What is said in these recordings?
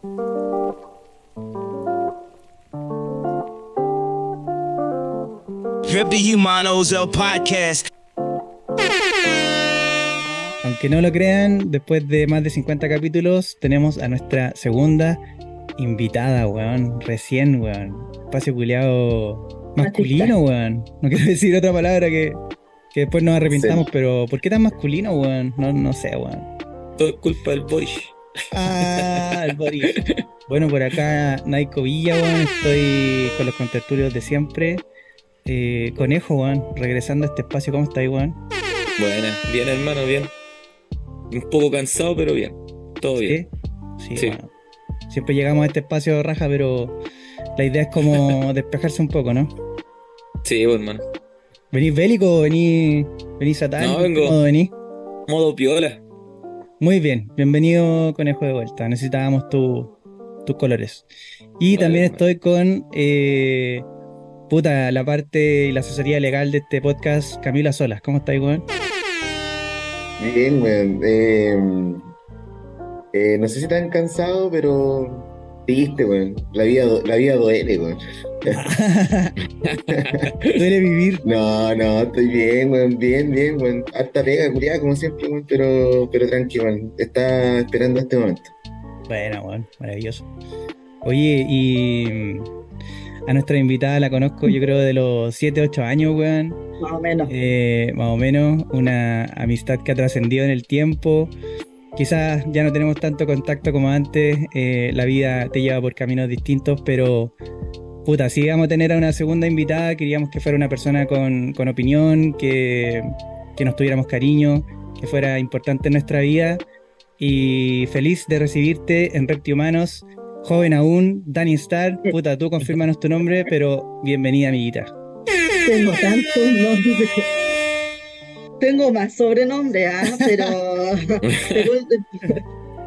Rip the Humanos, el podcast. Aunque no lo crean, después de más de 50 capítulos, tenemos a nuestra segunda invitada, weón. Recién, weón. Espacio culiado masculino, weón. No quiero decir otra palabra que, que después nos arrepintamos, pero ¿por qué tan masculino, weón? No, no sé, weón. Todo es culpa del Boris. Ah, el Boris. Bueno, por acá, Naiko Villa. Estoy con los contertulios de siempre. Eh, conejo, weón. Regresando a este espacio, ¿cómo estáis, weón? Buena, bien hermano, bien. Un poco cansado, pero bien. Todo bien. Sí, Sí. bueno. Siempre llegamos a este espacio raja, pero la idea es como despejarse un poco, ¿no? Sí, pues, hermano. ¿Venís bélico o venís, venís satánico? No, vengo- ¿Cómo venís? Modo piola. Muy bien, bienvenido Conejo de vuelta. Necesitábamos tu- tus colores. Y Vale, también estoy con eh, puta, la parte y la asesoría legal de este podcast, Camila Solas. ¿Cómo estáis, weón? Bien, weón. Eh, eh, no sé si tan cansado, pero triste, weón. La vida, la vida duele, weón. Duele vivir. No, no, estoy bien, weón. Bien, bien, weón. Harta pega, culiada, como siempre, weón. Pero, pero tranqui, weón. Está esperando este momento. Bueno, weón, maravilloso. Oye, y a nuestra invitada la conozco yo creo de los 7, 8 años, weón. Más o menos. Eh, más o menos, una amistad que ha trascendido en el tiempo. Quizás ya no tenemos tanto contacto como antes, eh, la vida te lleva por caminos distintos, pero puta, si íbamos a tener a una segunda invitada, queríamos que fuera una persona con, con opinión, que, que nos tuviéramos cariño, que fuera importante en nuestra vida. Y feliz de recibirte en Repti Humanos, joven aún, Dani Star. Puta, tú confírmanos tu nombre, pero bienvenida, amiguita. Tengo tantos nombres. Tengo más sobrenombres, ¿ah? pero, pero,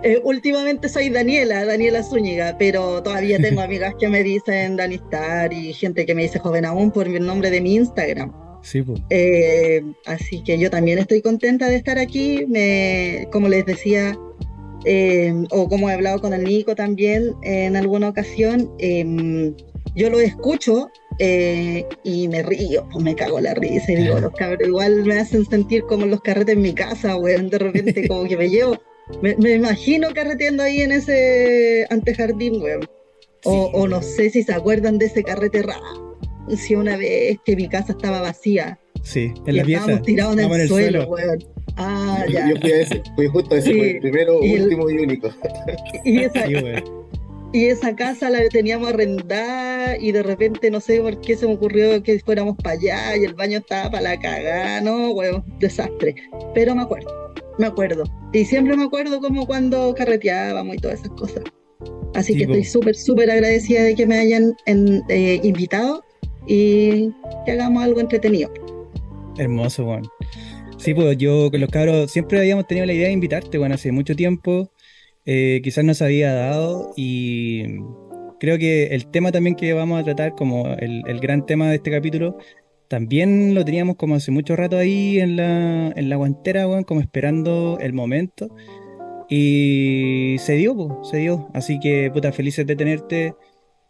eh, últimamente soy Daniela, Daniela Zúñiga, pero todavía tengo amigas que me dicen Danistar y gente que me dice joven aún por el nombre de mi Instagram. Sí, pues. Eh, así que yo también estoy contenta de estar aquí. Me, como les decía, eh, o como he hablado con el Nico también en alguna ocasión, eh, yo lo escucho eh, y me río, pues me cago la risa y digo, los cabros igual me hacen sentir como los carretes en mi casa, weón, de repente como que me llevo, me, me imagino carreteando ahí en ese antejardín, weón. O, Sí, o no sé si se acuerdan de ese carrete raro. Si una vez que mi casa estaba vacía Sí, y en la pieza. estábamos tirados en el, suelo, weón. Ah, Yo, ya. yo fui a ese, fui justo a ese, Sí. fue el primero, Y el- último y único. Y esa, Sí, weón. y esa casa la teníamos arrendada y de repente no sé por qué se me ocurrió que fuéramos para allá y el baño estaba para la cagada, no, weón, desastre. Pero me acuerdo, me acuerdo. Y siempre me acuerdo como cuando carreteábamos y todas esas cosas. Así Sí, que po. estoy súper, súper agradecida de que me hayan en- eh, invitado y que hagamos algo entretenido. Hermoso, weón. Sí, pues yo con los cabros siempre habíamos tenido la idea de invitarte, weón, hace mucho tiempo. Eh, quizás nos había dado y creo que el tema también que vamos a tratar como el, el gran tema de este capítulo, también lo teníamos como hace mucho rato ahí en la, en la guantera, weón, como esperando el momento. Y se dio, pues, se dio. Así que, puta, felices de tenerte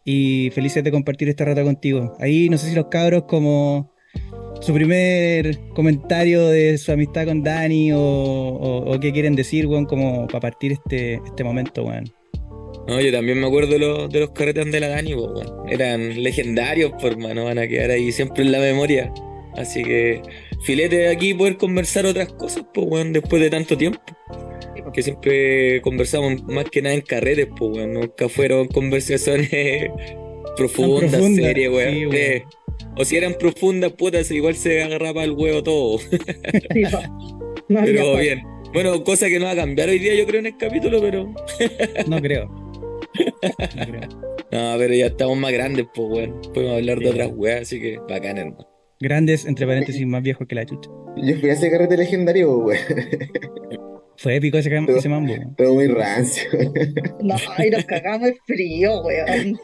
y felices de compartir este rato contigo. Ahí no sé si los cabros como su primer comentario de su amistad con Dani o, o- o qué quieren decir, weón, como para partir este, este momento, weón. No, yo también me acuerdo de los, de los carretes de la Dani, pues, weón. Eran legendarios, por mano, van a quedar ahí siempre en la memoria. Así que, filete de aquí poder conversar otras cosas, pues, weón, después de tanto tiempo. Que siempre conversamos más que nada en carretes, pues, weón. Nunca fueron conversaciones profundas, profundas, serias, weón. sí. Eh, o si eran profundas, putas, igual se agarraba el huevo todo. Sí, no, Pero bien. Bueno, cosa que no va a cambiar hoy día, yo creo, en el capítulo, pero. No creo. No pero ya estamos más grandes, pues, weón. Podemos hablar Sí. de otras weas, así que bacán, hermano. Grandes, entre paréntesis, más viejos que la chucha. Yo fui a ese carrete legendario, weón. Fue épico ese, cam- ese mambo. weón. Todo muy rancio. No, y nos cagamos de frío, weón.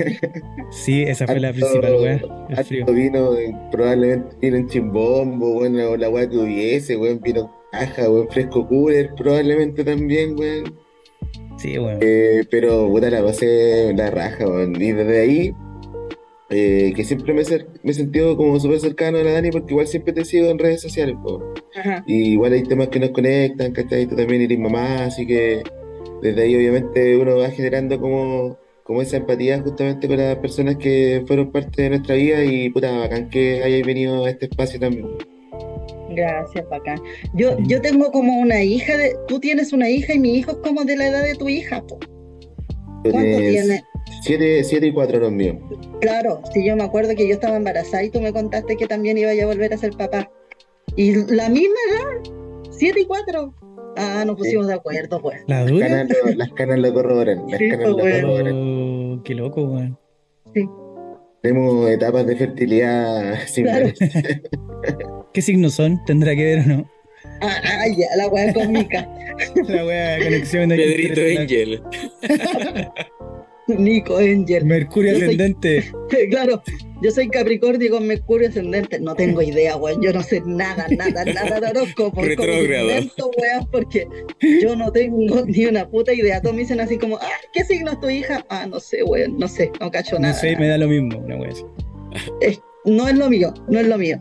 Sí, esa fue la principal, weón. El frío. Vino, eh, probablemente vino en chimbombo, weón, o la weá que hubiese, weón, vino caja, weón, fresco cooler, probablemente también, weón. Sí, weón. Eh, pero puta la pasé la raja. Y desde ahí, eh, que siempre me, he sentido como súper cercano a la Dani, porque igual siempre te sigo en redes sociales, po. Ajá. Y igual hay temas que nos conectan, ¿cachai? Tú también eres mamá, así que desde ahí obviamente uno va generando como, como esa empatía justamente con las personas que fueron parte de nuestra vida y puta, bacán que hayáis venido a este espacio también. Gracias, bacán. Yo, yo tengo como una hija de. Tú tienes una hija y mi hijo es como de la edad de tu hija, po. ¿Cuánto tiene? Siete, siete y cuatro los míos. Claro, sí, yo me acuerdo que yo estaba embarazada y tú me contaste que también iba a volver a ser papá. Y la misma edad, siete y cuatro. Ah, nos pusimos de acuerdo, pues. ¿La Las dura? canas lo, las canas lo corroboran, las Sí, canas pues, lo bueno. corroboran. Oh, qué loco, weón. Tenemos etapas de fertilidad similares. ¿Qué signos son? ¿Tendrá que ver o no? Ah, ah, ya, la weá cómica. La wea de conexión de Pedrito Angel. Nico Angel. Mercurio Yo soy- ascendente. Claro, yo soy Capricornio con Mercurio ascendente. No tengo idea, weón. Yo no sé nada, nada, nada de horóscopo. Retrógrado. porque yo no tengo ni una puta idea. Todos me dicen así como, ah, ¿qué signo es tu hija? Ah, no sé, weón, no sé, no cacho No nada. sé, me da lo mismo, una wea así. No es lo mío, no es lo mío.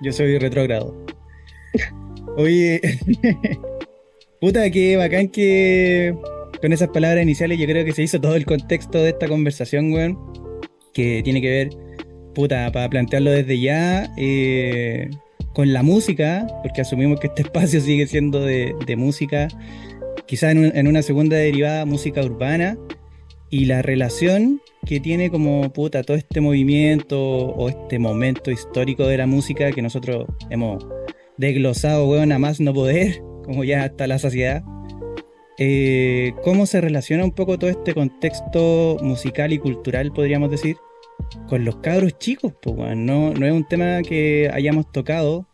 Yo soy retrógrado. Oye, puta, que bacán que con esas palabras iniciales yo creo que se hizo todo el contexto de esta conversación, weón. Que tiene que ver, puta, para plantearlo desde ya, eh, con la música, porque asumimos que este espacio sigue siendo de, música, quizás en, en una segunda derivada, música urbana, y la relación que tiene como puta todo este movimiento o este momento histórico de la música que nosotros hemos desglosado, weón, a más no poder, como ya hasta la saciedad. Eh, ¿Cómo se relaciona un poco todo este contexto musical y cultural, podríamos decir, con los cabros chicos? Pues, no, no es un tema que hayamos tocado.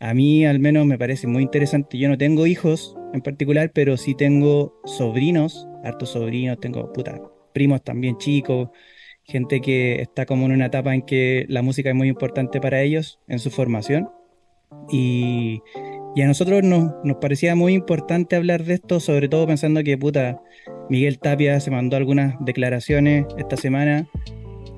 A mí al menos me parece muy interesante. Yo no tengo hijos en particular, pero sí tengo sobrinos, hartos sobrinos, tengo puta, primos también chicos, gente que está como en una etapa en que la música es muy importante para ellos en su formación. Y, y a nosotros nos, nos parecía muy importante hablar de esto, sobre todo pensando que puta, Miguel Tapia se mandó algunas declaraciones esta semana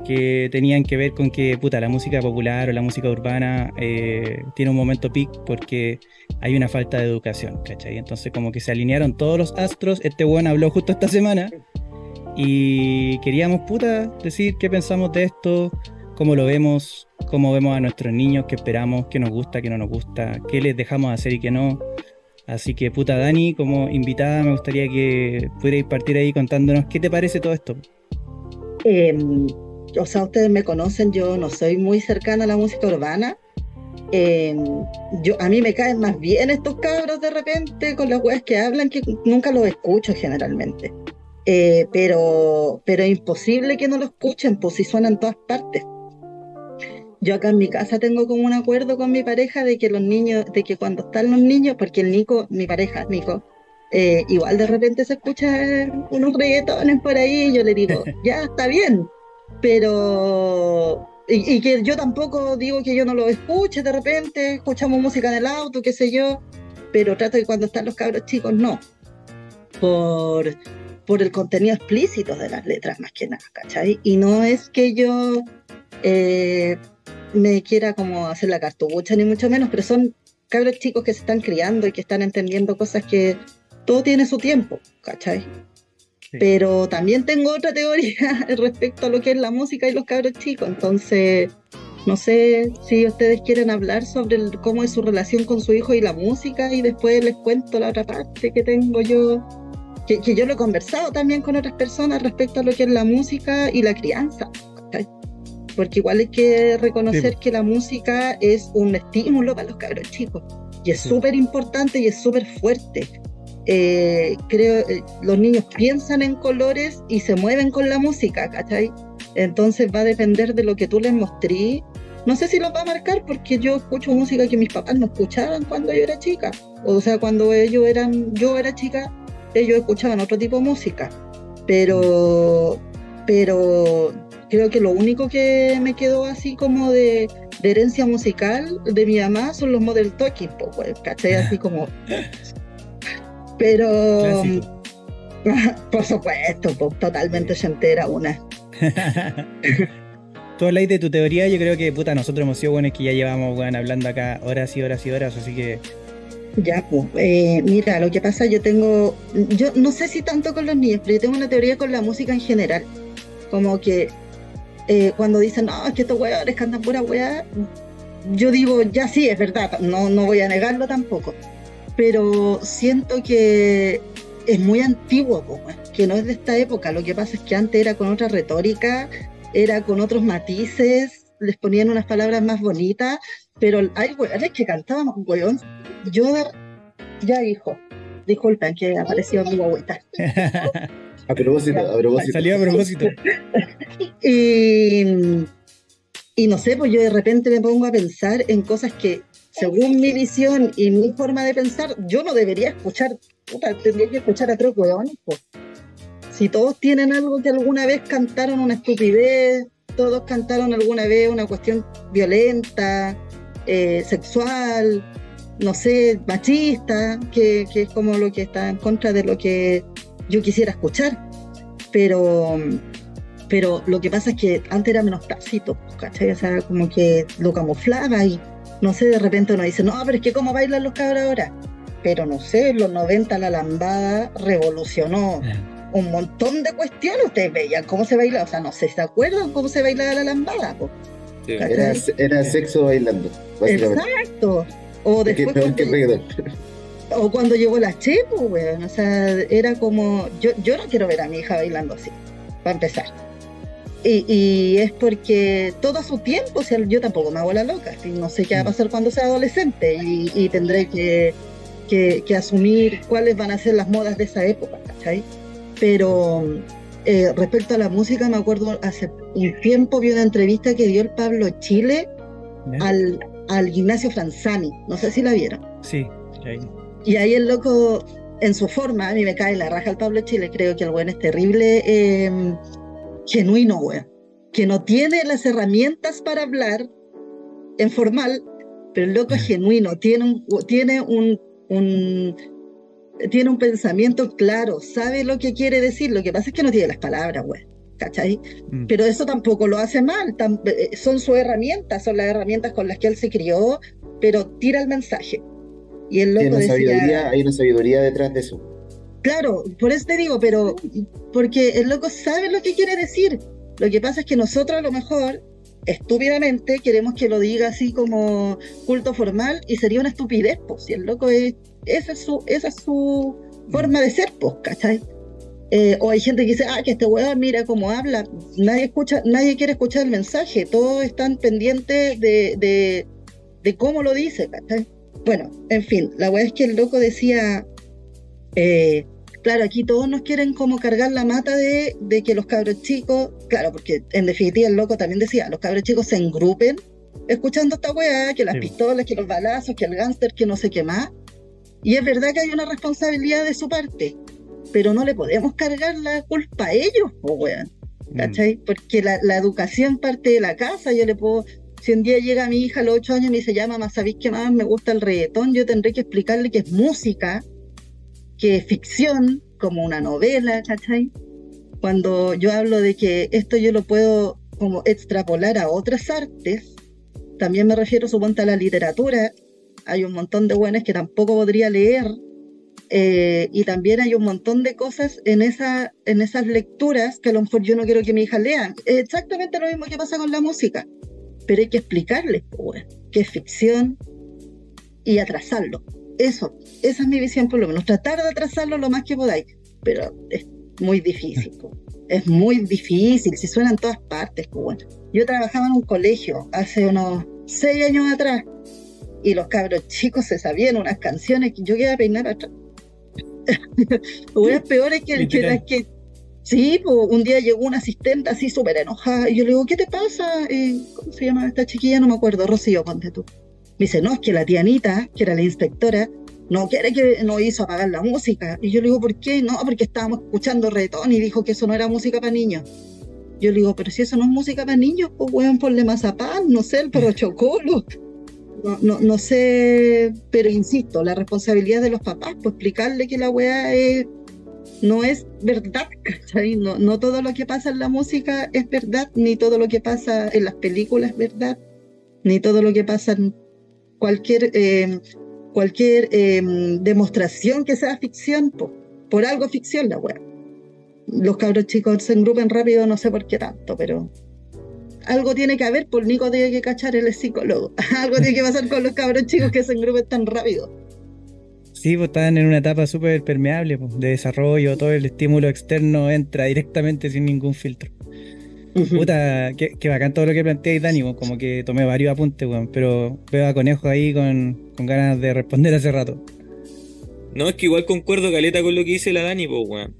que tenían que ver con que puta, la música popular o la música urbana eh, tiene un momento peak porque hay una falta de educación, ¿cachai? Entonces como que se alinearon todos los astros, este buen habló justo esta semana y queríamos, puta, decir qué pensamos de esto, cómo lo vemos, cómo vemos a nuestros niños, qué esperamos, qué nos gusta, qué no nos gusta, qué les dejamos hacer y qué no. Así que, puta, Dani, como invitada, me gustaría que pudierais partir ahí contándonos qué te parece todo esto. Eh, o sea, ustedes me conocen, yo no soy muy cercana a la música urbana. Eh, yo, a mí me caen más bien estos cabros de repente con las weas que hablan, que nunca los escucho generalmente. Eh, pero, pero es imposible que no lo escuchen, pues si suenan en todas partes. Yo acá en mi casa tengo como un acuerdo con mi pareja de que los niños, de que cuando están los niños, porque el Nico, mi pareja, Nico, eh, igual de repente se escucha unos reggaetones por ahí y yo le digo, ya está bien, pero... Y, que yo tampoco digo que yo no lo escuche de repente, escuchamos música en el auto, qué sé yo, pero trato de cuando están los cabros chicos, no. Por, por el contenido explícito de las letras más que nada, ¿cachai? Y no es que yo eh, me quiera como hacer la cartubucha, ni mucho menos, pero son cabros chicos que se están criando y que están entendiendo cosas que todo tiene su tiempo, ¿cachai? Sí. Pero también tengo otra teoría respecto a lo que es la música y los cabros chicos, entonces no sé si ustedes quieren hablar sobre el- cómo es su relación con su hijo y la música y después les cuento la otra parte que tengo yo, que, que yo lo he conversado también con otras personas respecto a lo que es la música y la crianza. Porque igual hay que reconocer Sí. que la música es un estímulo para los cabros chicos y es súper importante y es súper fuerte. Eh, creo eh, los niños piensan en colores y se mueven con la música, ¿cachai? Entonces va a depender de lo que tú les mostrís. No sé si los va a marcar porque yo escucho música que mis papás no escuchaban cuando yo era chica. O sea, cuando ellos eran, yo era chica, ellos escuchaban otro tipo de música. Pero, pero creo que lo único que me quedó así como de, de herencia musical de mi mamá son los Model Talking, pues, ¿cachai? Así como... Pero, Clásico. Por supuesto, pues, totalmente entera una. Tú habláis de tu teoría, yo creo que puta, nosotros hemos sido buenos que ya llevamos bueno, hablando acá horas y horas y horas, así que. Ya, pues, eh, mira, lo que pasa, yo tengo, yo no sé si tanto con los niños, pero yo tengo una teoría con la música en general. Como que eh, cuando dicen, no, es que estos weones cantan pura weá, yo digo, ya sí, es verdad, no, no voy a negarlo tampoco. Pero siento que es muy antiguo, que no es de esta época. Lo que pasa es que antes era con otra retórica era con otros matices, les ponían unas palabras más bonitas, pero hay weones que cantábamos, weón. Yo, ya hijo, disculpen que apareció mi guaguita. a propósito, a propósito. Salió a propósito. y, y no sé, pues yo de repente me pongo a pensar en cosas que, según mi visión y mi forma de pensar, yo no debería escuchar, puta, tendría que escuchar a weones, pues si todos tienen algo que alguna vez cantaron una estupidez, todos cantaron alguna vez una cuestión violenta, eh, sexual, no sé, machista, que, es como lo que está en contra de lo que yo quisiera escuchar. Pero, pero lo que pasa es que antes era menos tácito, ¿cachai? O sea, como que lo camuflaba y no sé, de repente uno dice, no, pero es que cómo bailan los cabros ahora. Pero no sé, en los 90 la lambada revolucionó un montón de cuestiones. Ustedes veían cómo se bailaba, o sea, no sé, ¿se acuerdan cómo se bailaba la lambada? era, sexo bailando. Exacto. O después. Cuando, o cuando llegó la Chepo, weón. O sea, era como. Yo, yo no quiero ver a mi hija bailando así, para empezar. Y, y, es porque todo su tiempo, o sea, yo tampoco me hago la loca, no sé qué va a mm. pasar cuando sea adolescente y, y tendré que, que, que, asumir cuáles van a ser las modas de esa época, ¿cachai? Pero eh, respecto a la música, me acuerdo hace un tiempo vi una entrevista que dio el Pablo Chile al, al Ignacio Franzani. No sé si la vieron. Sí, Y ahí el loco, en su forma, a mí me cae la raja el Pablo Chile, creo que el buen es terrible, em, genuino, güey. Que no tiene las herramientas para hablar en formal, pero el loco es genuino, tiene tiene un, un tiene un pensamiento claro, sabe lo que quiere decir, lo que pasa es que no tiene las palabras, güey. ¿Cachai? Mm. Pero eso tampoco lo hace mal, eh, son sus herramientas, son las herramientas con las que él se crió, pero tira el mensaje. Y el loco decía, hay una sabiduría detrás de eso. Claro, por eso te digo, pero porque el loco sabe lo que quiere decir. Lo que pasa es que nosotros a lo mejor, estúpidamente, queremos que lo diga así como culto formal y sería una estupidez, pues, si el loco es esa es su, esa es su forma de ser, pues, ¿cachai? Eh, o hay gente que dice, ah, que este weón mira cómo habla. Nadie escucha, nadie quiere escuchar el mensaje, todos están pendientes de, de, de cómo lo dice, ¿cachai? Bueno, en fin, la weá es que el loco decía, eh, claro, aquí todos nos quieren como cargar la mata de, de, que los cabros chicos, claro, porque en definitiva el loco también decía, los cabros chicos se engrupen escuchando esta weá, que las pistolas, que los balazos, que el gánster, que no sé qué más, y es verdad que hay una responsabilidad de su parte, pero no le podemos cargar la culpa a ellos, po, weón. ¿Cachai? Mm. Porque la, educación parte de la casa, yo le puedo, si un día llega mi hija a los ocho años y me dice, ya mamá, ¿sabéis que más me gusta el reggaetón? Yo tendré que explicarle que es música, que ficción, como una novela, ¿cachai? Cuando yo hablo de que esto yo lo puedo como extrapolar a otras artes, también me refiero suponte a la literatura, hay un montón de buenas que tampoco podría leer, eh, y también hay un montón de cosas en, esa, en esas lecturas que a lo mejor yo no quiero que mi hija lea. Exactamente lo mismo que pasa con la música, pero hay que explicarles pues, que es ficción y atrasarlo. Eso, esa es mi visión por lo menos, tratar de atrasarlo lo más que podáis, pero es muy difícil. Es muy difícil, si suena en todas partes. Bueno. Yo trabajaba en un colegio hace unos seis años atrás y los cabros chicos se sabían unas canciones que yo quería peinar atrás. unas peores que, que las que. Sí, pues, un día llegó una asistente así súper enojada y yo le digo, ¿qué te pasa? Eh, ¿Cómo se llama esta chiquilla? No me acuerdo, Rocío, ponte tú. Me dice, no, es que la tía Anita, que era la inspectora, no quiere que nos hizo apagar la música. Y yo le digo, ¿por qué? No, porque estábamos escuchando retón y dijo que eso no era música para niños. Yo le digo, pero si eso no es música para niños, pues weón, ponle mazapán, no sé, el perro chocolo no, no, sé, pero insisto, la responsabilidad de los papás, pues explicarle que la weá es, no es verdad. No, no todo lo que pasa en la música es verdad, ni todo lo que pasa en las películas es verdad, ni todo lo que pasa en cualquier, eh, cualquier eh, demostración que sea ficción, po. por algo ficción la web. Los cabros chicos se engrupen rápido, no sé por qué tanto, pero algo tiene que haber, por Nico tiene que cachar, es psicólogo. algo tiene que pasar con los cabros chicos que se engrupen tan rápido. Sí, pues están en una etapa súper permeable pues, de desarrollo, todo el estímulo externo entra directamente sin ningún filtro. Puta, qué, qué, bacán todo lo que planteáis, Dani, como que tomé varios apuntes, weón, pero veo a Conejo ahí con, con, ganas de responder hace rato. No, es que igual concuerdo caleta con lo que dice la Dani, pues, weón.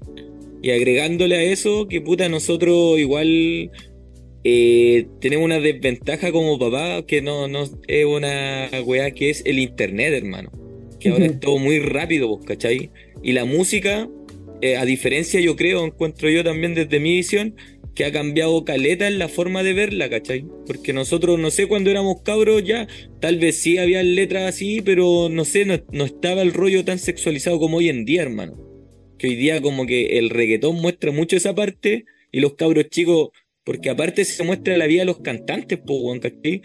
Y agregándole a eso, que puta, nosotros igual eh, tenemos una desventaja como papá, que no, no es una weá que es el internet, hermano que ahora es todo muy rápido, pues, ¿cachai? Y la música, eh, a diferencia, yo creo, encuentro yo también desde mi visión, que ha cambiado caleta en la forma de verla, ¿cachai? Porque nosotros, no sé, cuando éramos cabros ya, tal vez sí había letras así, pero no sé, no, estaba el rollo tan sexualizado como hoy en día, hermano. Que hoy día como que el reggaetón muestra mucho esa parte y los cabros chicos porque aparte se muestra la vida de los cantantes, pues, ¿cachai?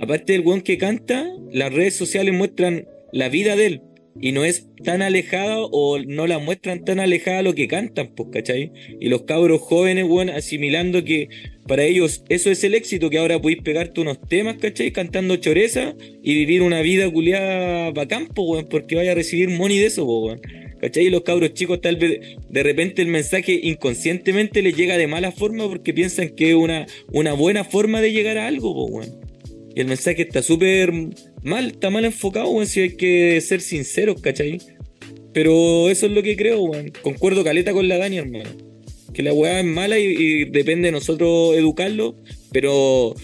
Aparte del weón que canta, las redes sociales muestran la vida de él. Y no es tan alejada o no la muestran tan alejada lo que cantan, pues, ¿cachai? Y los cabros jóvenes, weón, asimilando que para ellos eso es el éxito, que ahora podéis pegarte unos temas, ¿cachai? Cantando choreza y vivir una vida culiada bacán, pues, weón, porque vaya a recibir money de eso, pues, weón. ¿Cachai? Y los cabros chicos tal vez de repente el mensaje inconscientemente les llega de mala forma porque piensan que es una, una buena forma de llegar a algo, pues, weón. Y el mensaje está súper mal, está mal enfocado, weón, si hay que ser sinceros, ¿cachai? Pero eso es lo que creo, weón. Concuerdo caleta con la Dani, hermano. Que la weá es mala y, depende de nosotros educarlo, pero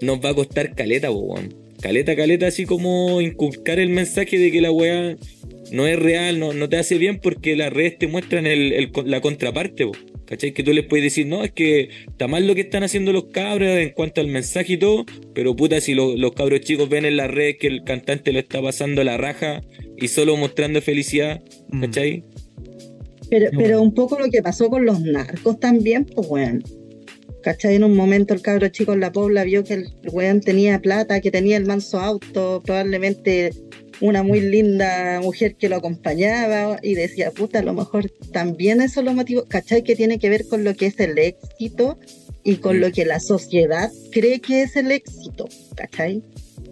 nos va a costar caleta, weón. Caleta, caleta, así como inculcar el mensaje de que la weá no es real, no, no te hace bien porque las redes te muestran el, la contraparte. ¿Cachai? Que tú les puedes decir, no, es que está mal lo que están haciendo los cabros en cuanto al mensaje y todo, pero puta, si los cabros chicos ven en la red que el cantante lo está pasando a la raja y solo mostrando felicidad, mm. ¿cachai? Pero, pero un poco lo que pasó con los narcos también, pues bueno. ¿Cachai? En un momento el cabro chico en la pobla vio que el weón tenía plata, que tenía el manso auto, probablemente una muy linda mujer que lo acompañaba y decía, puta, a lo mejor también eso lo motivó, ¿cachai? Que tiene que ver con lo que es el éxito y con lo que la sociedad cree que es el éxito, ¿cachai?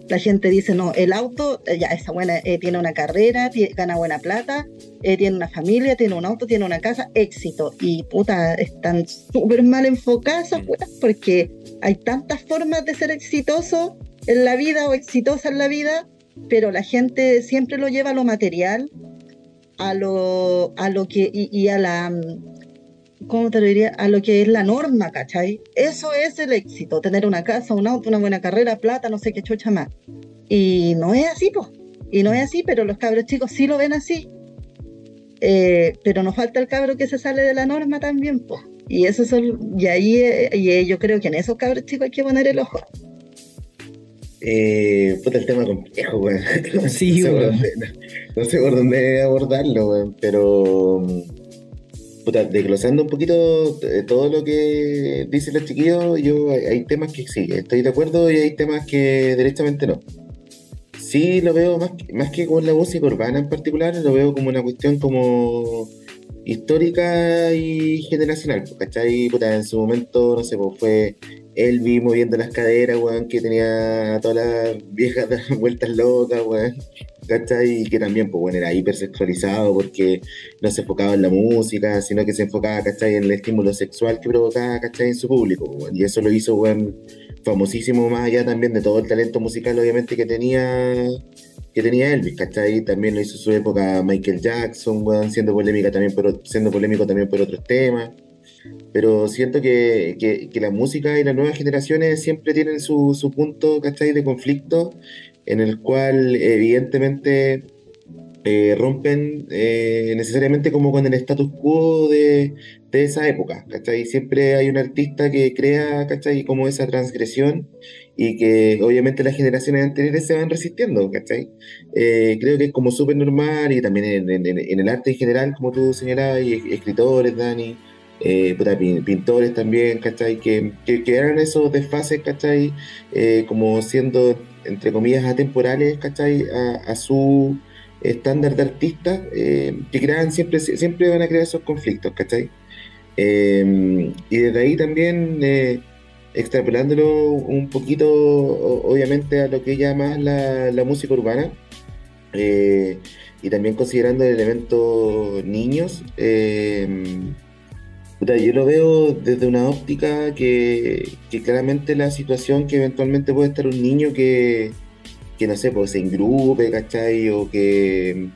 La gente dice, no, el auto, eh, ya, esa buena, eh, tiene una carrera, gana buena plata, eh, tiene una familia, tiene un auto, tiene una casa, éxito. Y puta, están súper mal enfocadas porque hay tantas formas de ser exitoso en la vida o exitosa en la vida pero la gente siempre lo lleva a lo material, a lo, a lo que, y, a la, ¿cómo te lo diría? A lo que es la norma, ¿cachai? Eso es el éxito, tener una casa, un auto, una buena carrera, plata, no sé qué chucha más. Y no es así, pues. Y no es así, pero los cabros chicos sí lo ven así. Eh, pero nos falta el cabro que se sale de la norma también, pues. Y eso son, y ahí eh, y yo creo que en esos cabros chicos hay que poner el ojo. Eh, puta, el tema complejo, weón. Sí, no, sé por dónde abordarlo, weón, pero. Puta, desglosando un poquito eh, todo lo que dicen los chiquillos, yo hay, temas que sí, estoy de acuerdo y hay temas que directamente no. Sí lo veo más, más que con la música urbana en particular, lo veo como una cuestión como histórica y generacional, ¿cachai? Puta, en su momento, no sé, pues fue Elvi moviendo las caderas, weón, que tenía todas las viejas vueltas locas, weón. ¿Cachai? Y que también, pues, bueno, era hipersexualizado porque no se enfocaba en la música, sino que se enfocaba, ¿cachai? En el estímulo sexual que provocaba, ¿cachai? En su público, weón. Y eso lo hizo, weón, famosísimo más allá también de todo el talento musical, obviamente, que tenía que tenía Elvis, ¿cachai? También lo hizo su época Michael Jackson, weón, siendo polémica también por, siendo polémico también por otros temas pero siento que, que, la música y las nuevas generaciones siempre tienen su, su punto, ¿cachai? De conflicto, en el cual evidentemente eh, rompen eh, necesariamente como con el status quo de, de esa época, ¿cachai? Siempre hay un artista que crea, ¿cachai? Como esa transgresión y que obviamente las generaciones anteriores se van resistiendo, ¿cachai? Eh, creo que es como súper normal y también en, el arte en general, como tú señalabas, escritores, Dani, eh, pintores también, ¿cachai? Que, que quedaron esos desfases. Eh, como siendo, entre comillas, atemporales, ¿cachai? A, su estándar de artista, eh, que crean siempre, siempre van a crear esos conflictos, ¿cachai? Eh, y desde ahí también, eh, extrapolándolo un poquito, obviamente, a lo que llama la, la música urbana, eh, y también considerando el elemento niños, eh, yo lo veo desde una óptica que, que claramente la situación que eventualmente puede estar un niño que, que no sé, pues se engrupe, ¿cachai? O que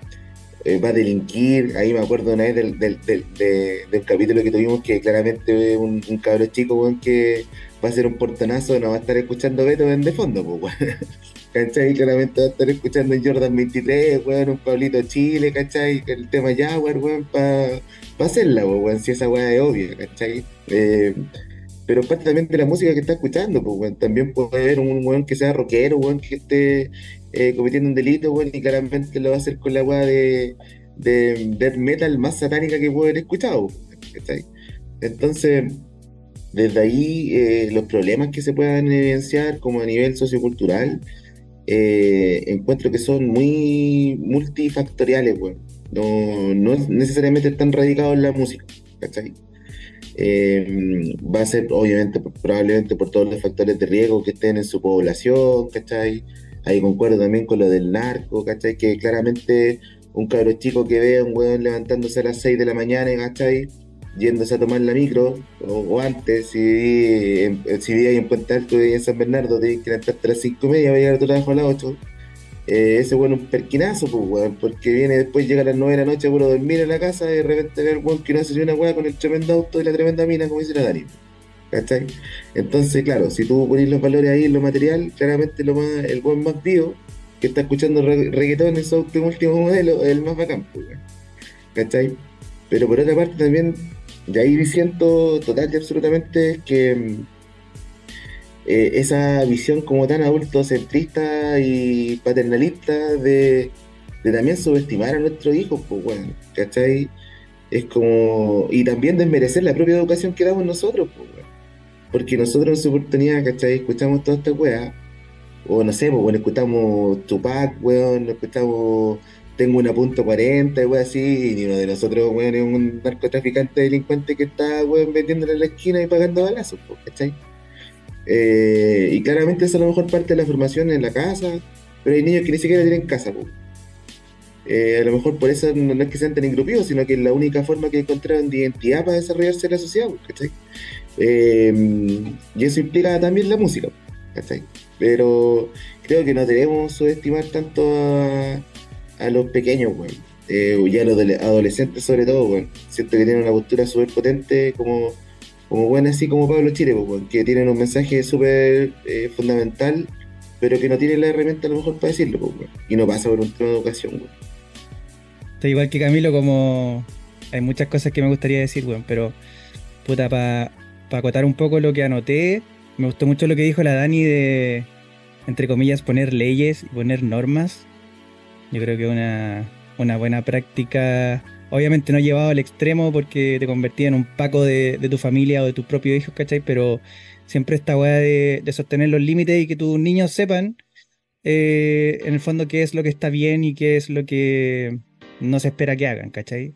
eh, va a delinquir. Ahí me acuerdo una vez del, del, del, de- del capítulo que tuvimos que claramente un, un cabro chico, que va a hacer un portonazo, no va a estar escuchando Beethoven de fondo, pues, weón. ¿Cachai? Claramente va a estar escuchando un Jordan 23, weón, un Pablito Chile, ¿cachai? El tema Jaguar, weón, para hacerla, pues, weón, si esa weá es obvia, ¿cachai? Eh, pero parte también de la música que está escuchando, pues, weón. También puede haber un weón que sea rockero, weón, que esté eh, cometiendo un delito, weón, y claramente lo va a hacer con la weá de, de death metal más satánica que puede haber escuchado, ¿cachai? Entonces, desde ahí, eh, los problemas que se puedan evidenciar como a nivel sociocultural, eh, encuentro que son muy multifactoriales, weón. No, no necesariamente están radicados en la música, ¿cachai? Eh, va a ser obviamente probablemente por todos los factores de riesgo que estén en su población, ¿cachai? Ahí concuerdo también con lo del narco, ¿cachai? Que claramente un cabro chico que vea a un weón levantándose a las 6 de la mañana, ¿cachai? Yéndose a tomar la micro, o, antes, si en, si viví ahí en Puente Alto y en San Bernardo, te que levantarte a las 5 y media, va a llegar a tu trabajo a las 8. Eh, ese es un perquinazo, pues, weón, porque viene después, llega a las 9 de la noche, puro dormir en la casa y de repente ve el weón que no hace ni una weá con el tremendo auto y la tremenda mina, como dice la Dani. ¿Cachai? Entonces, claro, si tú pones los valores ahí en lo material, claramente lo más, el weón más vivo que está escuchando re- reggaetón en su último modelo es el más bacán, pues. ¿Cachai? Pero por otra parte también, de ahí siento total y absolutamente que mm, eh, esa visión como tan adultocentrista y paternalista de, también subestimar a nuestros hijos, pues bueno, ¿cachai? Es como. Y también desmerecer la propia educación que damos nosotros, pues weón. Porque nosotros en su oportunidad, ¿cachai? Escuchamos todas estas weas. O no sé, pues bueno, escuchamos Tupac, weón, escuchamos Tengo una punto 40, y weón, así, y uno de nosotros, weón, es un narcotraficante delincuente que está, weón, vendiéndole en la esquina y pagando balazos, ¿cachai? Eh, y claramente eso a lo mejor parte de la formación en la casa, pero hay niños que ni siquiera tienen casa. Eh, a lo mejor por eso no, es que sean tan engrupidos, sino que es la única forma que encontraron de identidad para desarrollarse en la sociedad. ¿cachai? Eh, y eso implica también la música. ¿cachai? Pero creo que no debemos subestimar tanto a, a los pequeños, weón. Eh, y a los adole- adolescentes sobre todo, weón. Siento que tienen una postura súper potente como como así como Pablo Chile, pues, weón, que tienen un mensaje súper eh, fundamental, pero que no tienen la herramienta a lo mejor para decirlo, pues, weón. y no pasa por un tema de educación. weón. Estoy igual que Camilo, como hay muchas cosas que me gustaría decir, weón, pero puta, para acotar un poco lo que anoté, me gustó mucho lo que dijo la Dani de, entre comillas, poner leyes y poner normas. Yo creo que una, una buena práctica, obviamente no llevado al extremo porque te convertía en un paco de, de tu familia o de tus propios hijos, ¿cachai? Pero siempre esta weá de, de sostener los límites y que tus niños sepan eh, en el fondo qué es lo que está bien y qué es lo que no se espera que hagan, ¿cachai?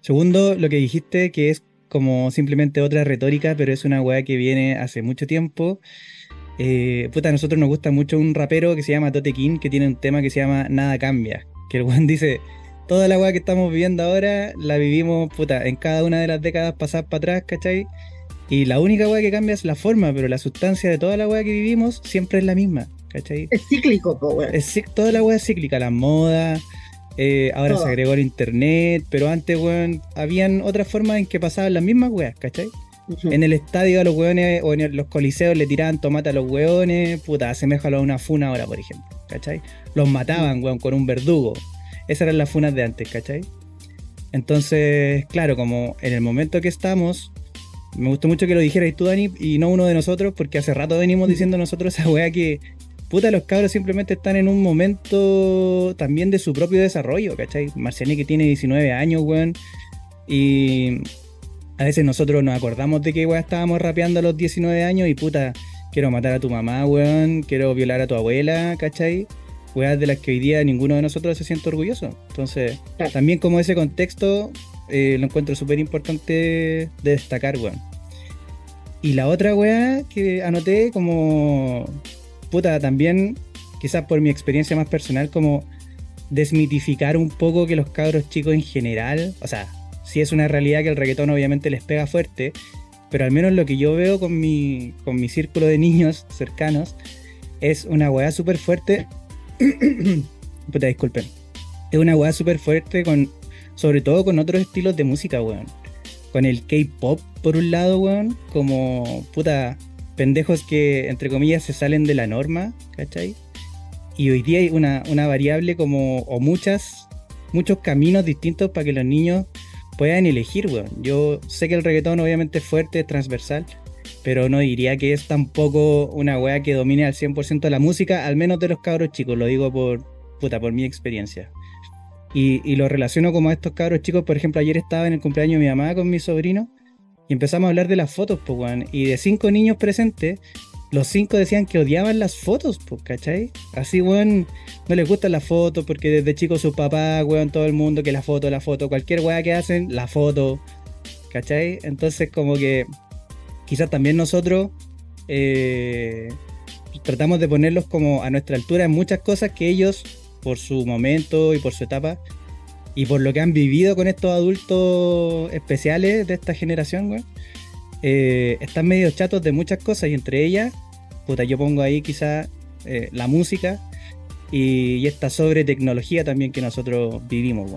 Segundo, lo que dijiste, que es como simplemente otra retórica, pero es una weá que viene hace mucho tiempo. Eh, puta, a nosotros nos gusta mucho un rapero que se llama Tote King, que tiene un tema que se llama Nada Cambia. Que el weón dice, toda la weá que estamos viviendo ahora la vivimos, puta, en cada una de las décadas pasadas para atrás, ¿cachai? Y la única weá que cambia es la forma, pero la sustancia de toda la weá que vivimos siempre es la misma, ¿cachai? Es cíclico, po, weón. Es toda la weá es cíclica, la moda, eh, ahora Todo. se agregó el internet, pero antes, weón, habían otras formas en que pasaban las mismas weas, ¿cachai? En el estadio a los weones o en los coliseos le tiraban tomate a los weones, puta, aseméjalo a una funa ahora, por ejemplo, ¿cachai? Los mataban, weón, con un verdugo. Esas eran las funas de antes, ¿cachai? Entonces, claro, como en el momento que estamos, me gustó mucho que lo dijeras tú, Dani, y no uno de nosotros, porque hace rato venimos diciendo nosotros esa weá que, puta, los cabros simplemente están en un momento también de su propio desarrollo, ¿cachai? Marciani que tiene 19 años, weón, y a veces nosotros nos acordamos de que, weón, estábamos rapeando a los 19 años y, puta, quiero matar a tu mamá, weón, quiero violar a tu abuela, ¿cachai? Weas de las que hoy día ninguno de nosotros se siente orgulloso. Entonces, Claro. también como ese contexto eh, lo encuentro súper importante de destacar, weón. Y la otra weá que anoté como, puta, también, quizás por mi experiencia más personal, como desmitificar un poco que los cabros chicos en general, o sea, sí es una realidad que el reggaetón obviamente les pega fuerte, pero al menos lo que yo veo con mi, con mi círculo de niños cercanos es una weá súper fuerte. Puta, disculpen. Es una weá súper fuerte con, sobre todo con otros estilos de música, weón. Con el K-pop, por un lado, weón, como puta pendejos que, entre comillas, se salen de la norma, ¿cachai? Y hoy día hay una, una variable como, o muchas, muchos caminos distintos para que los niños puedan elegir, weón. Yo sé que el reggaetón obviamente es fuerte, es transversal, pero no diría que es tampoco una weá que domine al 100% la música, al menos de los cabros chicos, lo digo por, puta, por mi experiencia. Y, y lo relaciono como a estos cabros chicos, por ejemplo, ayer estaba en el cumpleaños de mi mamá con mi sobrino y empezamos a hablar de las fotos, pues, weón. Y de cinco niños presentes, los cinco decían que odiaban las fotos, pues, ¿cachai? Así, weón, no les gustan las fotos porque desde chicos sus papás, weón, todo el mundo, que la foto, la foto, cualquier weá que hacen, la foto, ¿cachai? Entonces, como que quizás también nosotros eh, tratamos de ponerlos como a nuestra altura en muchas cosas que ellos, por su momento y por su etapa, y por lo que han vivido con estos adultos especiales de esta generación, weón, eh, están medio chatos de muchas cosas y entre ellas, puta, yo pongo ahí quizá eh, la música y, y esta sobre tecnología también que nosotros vivimos.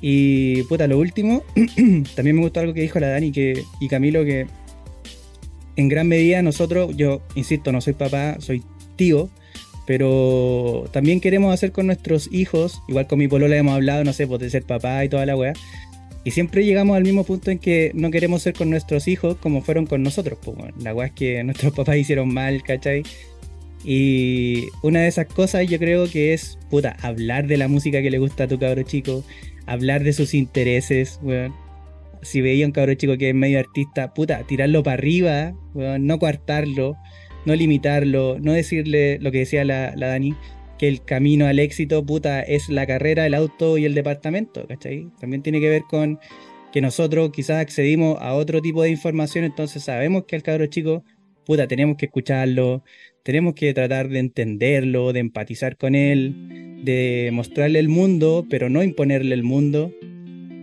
Y puta, lo último, también me gustó algo que dijo la Dani que, y Camilo, que en gran medida nosotros, yo insisto, no soy papá, soy tío, pero también queremos hacer con nuestros hijos, igual con mi polola hemos hablado, no sé, pues de ser papá y toda la weá. Y siempre llegamos al mismo punto en que no queremos ser con nuestros hijos como fueron con nosotros. Pues, la weá es que nuestros papás hicieron mal, ¿cachai? Y una de esas cosas yo creo que es, puta, hablar de la música que le gusta a tu cabro chico, hablar de sus intereses, weón. Si veía un cabro chico que es medio artista, puta, tirarlo para arriba, weón, no coartarlo, no limitarlo, no decirle lo que decía la, la Dani, que el camino al éxito, puta, es la carrera, el auto y el departamento, ¿cachai? También tiene que ver con que nosotros quizás accedimos a otro tipo de información, entonces sabemos que al cabro chico, puta, tenemos que escucharlo, tenemos que tratar de entenderlo, de empatizar con él, de mostrarle el mundo, pero no imponerle el mundo.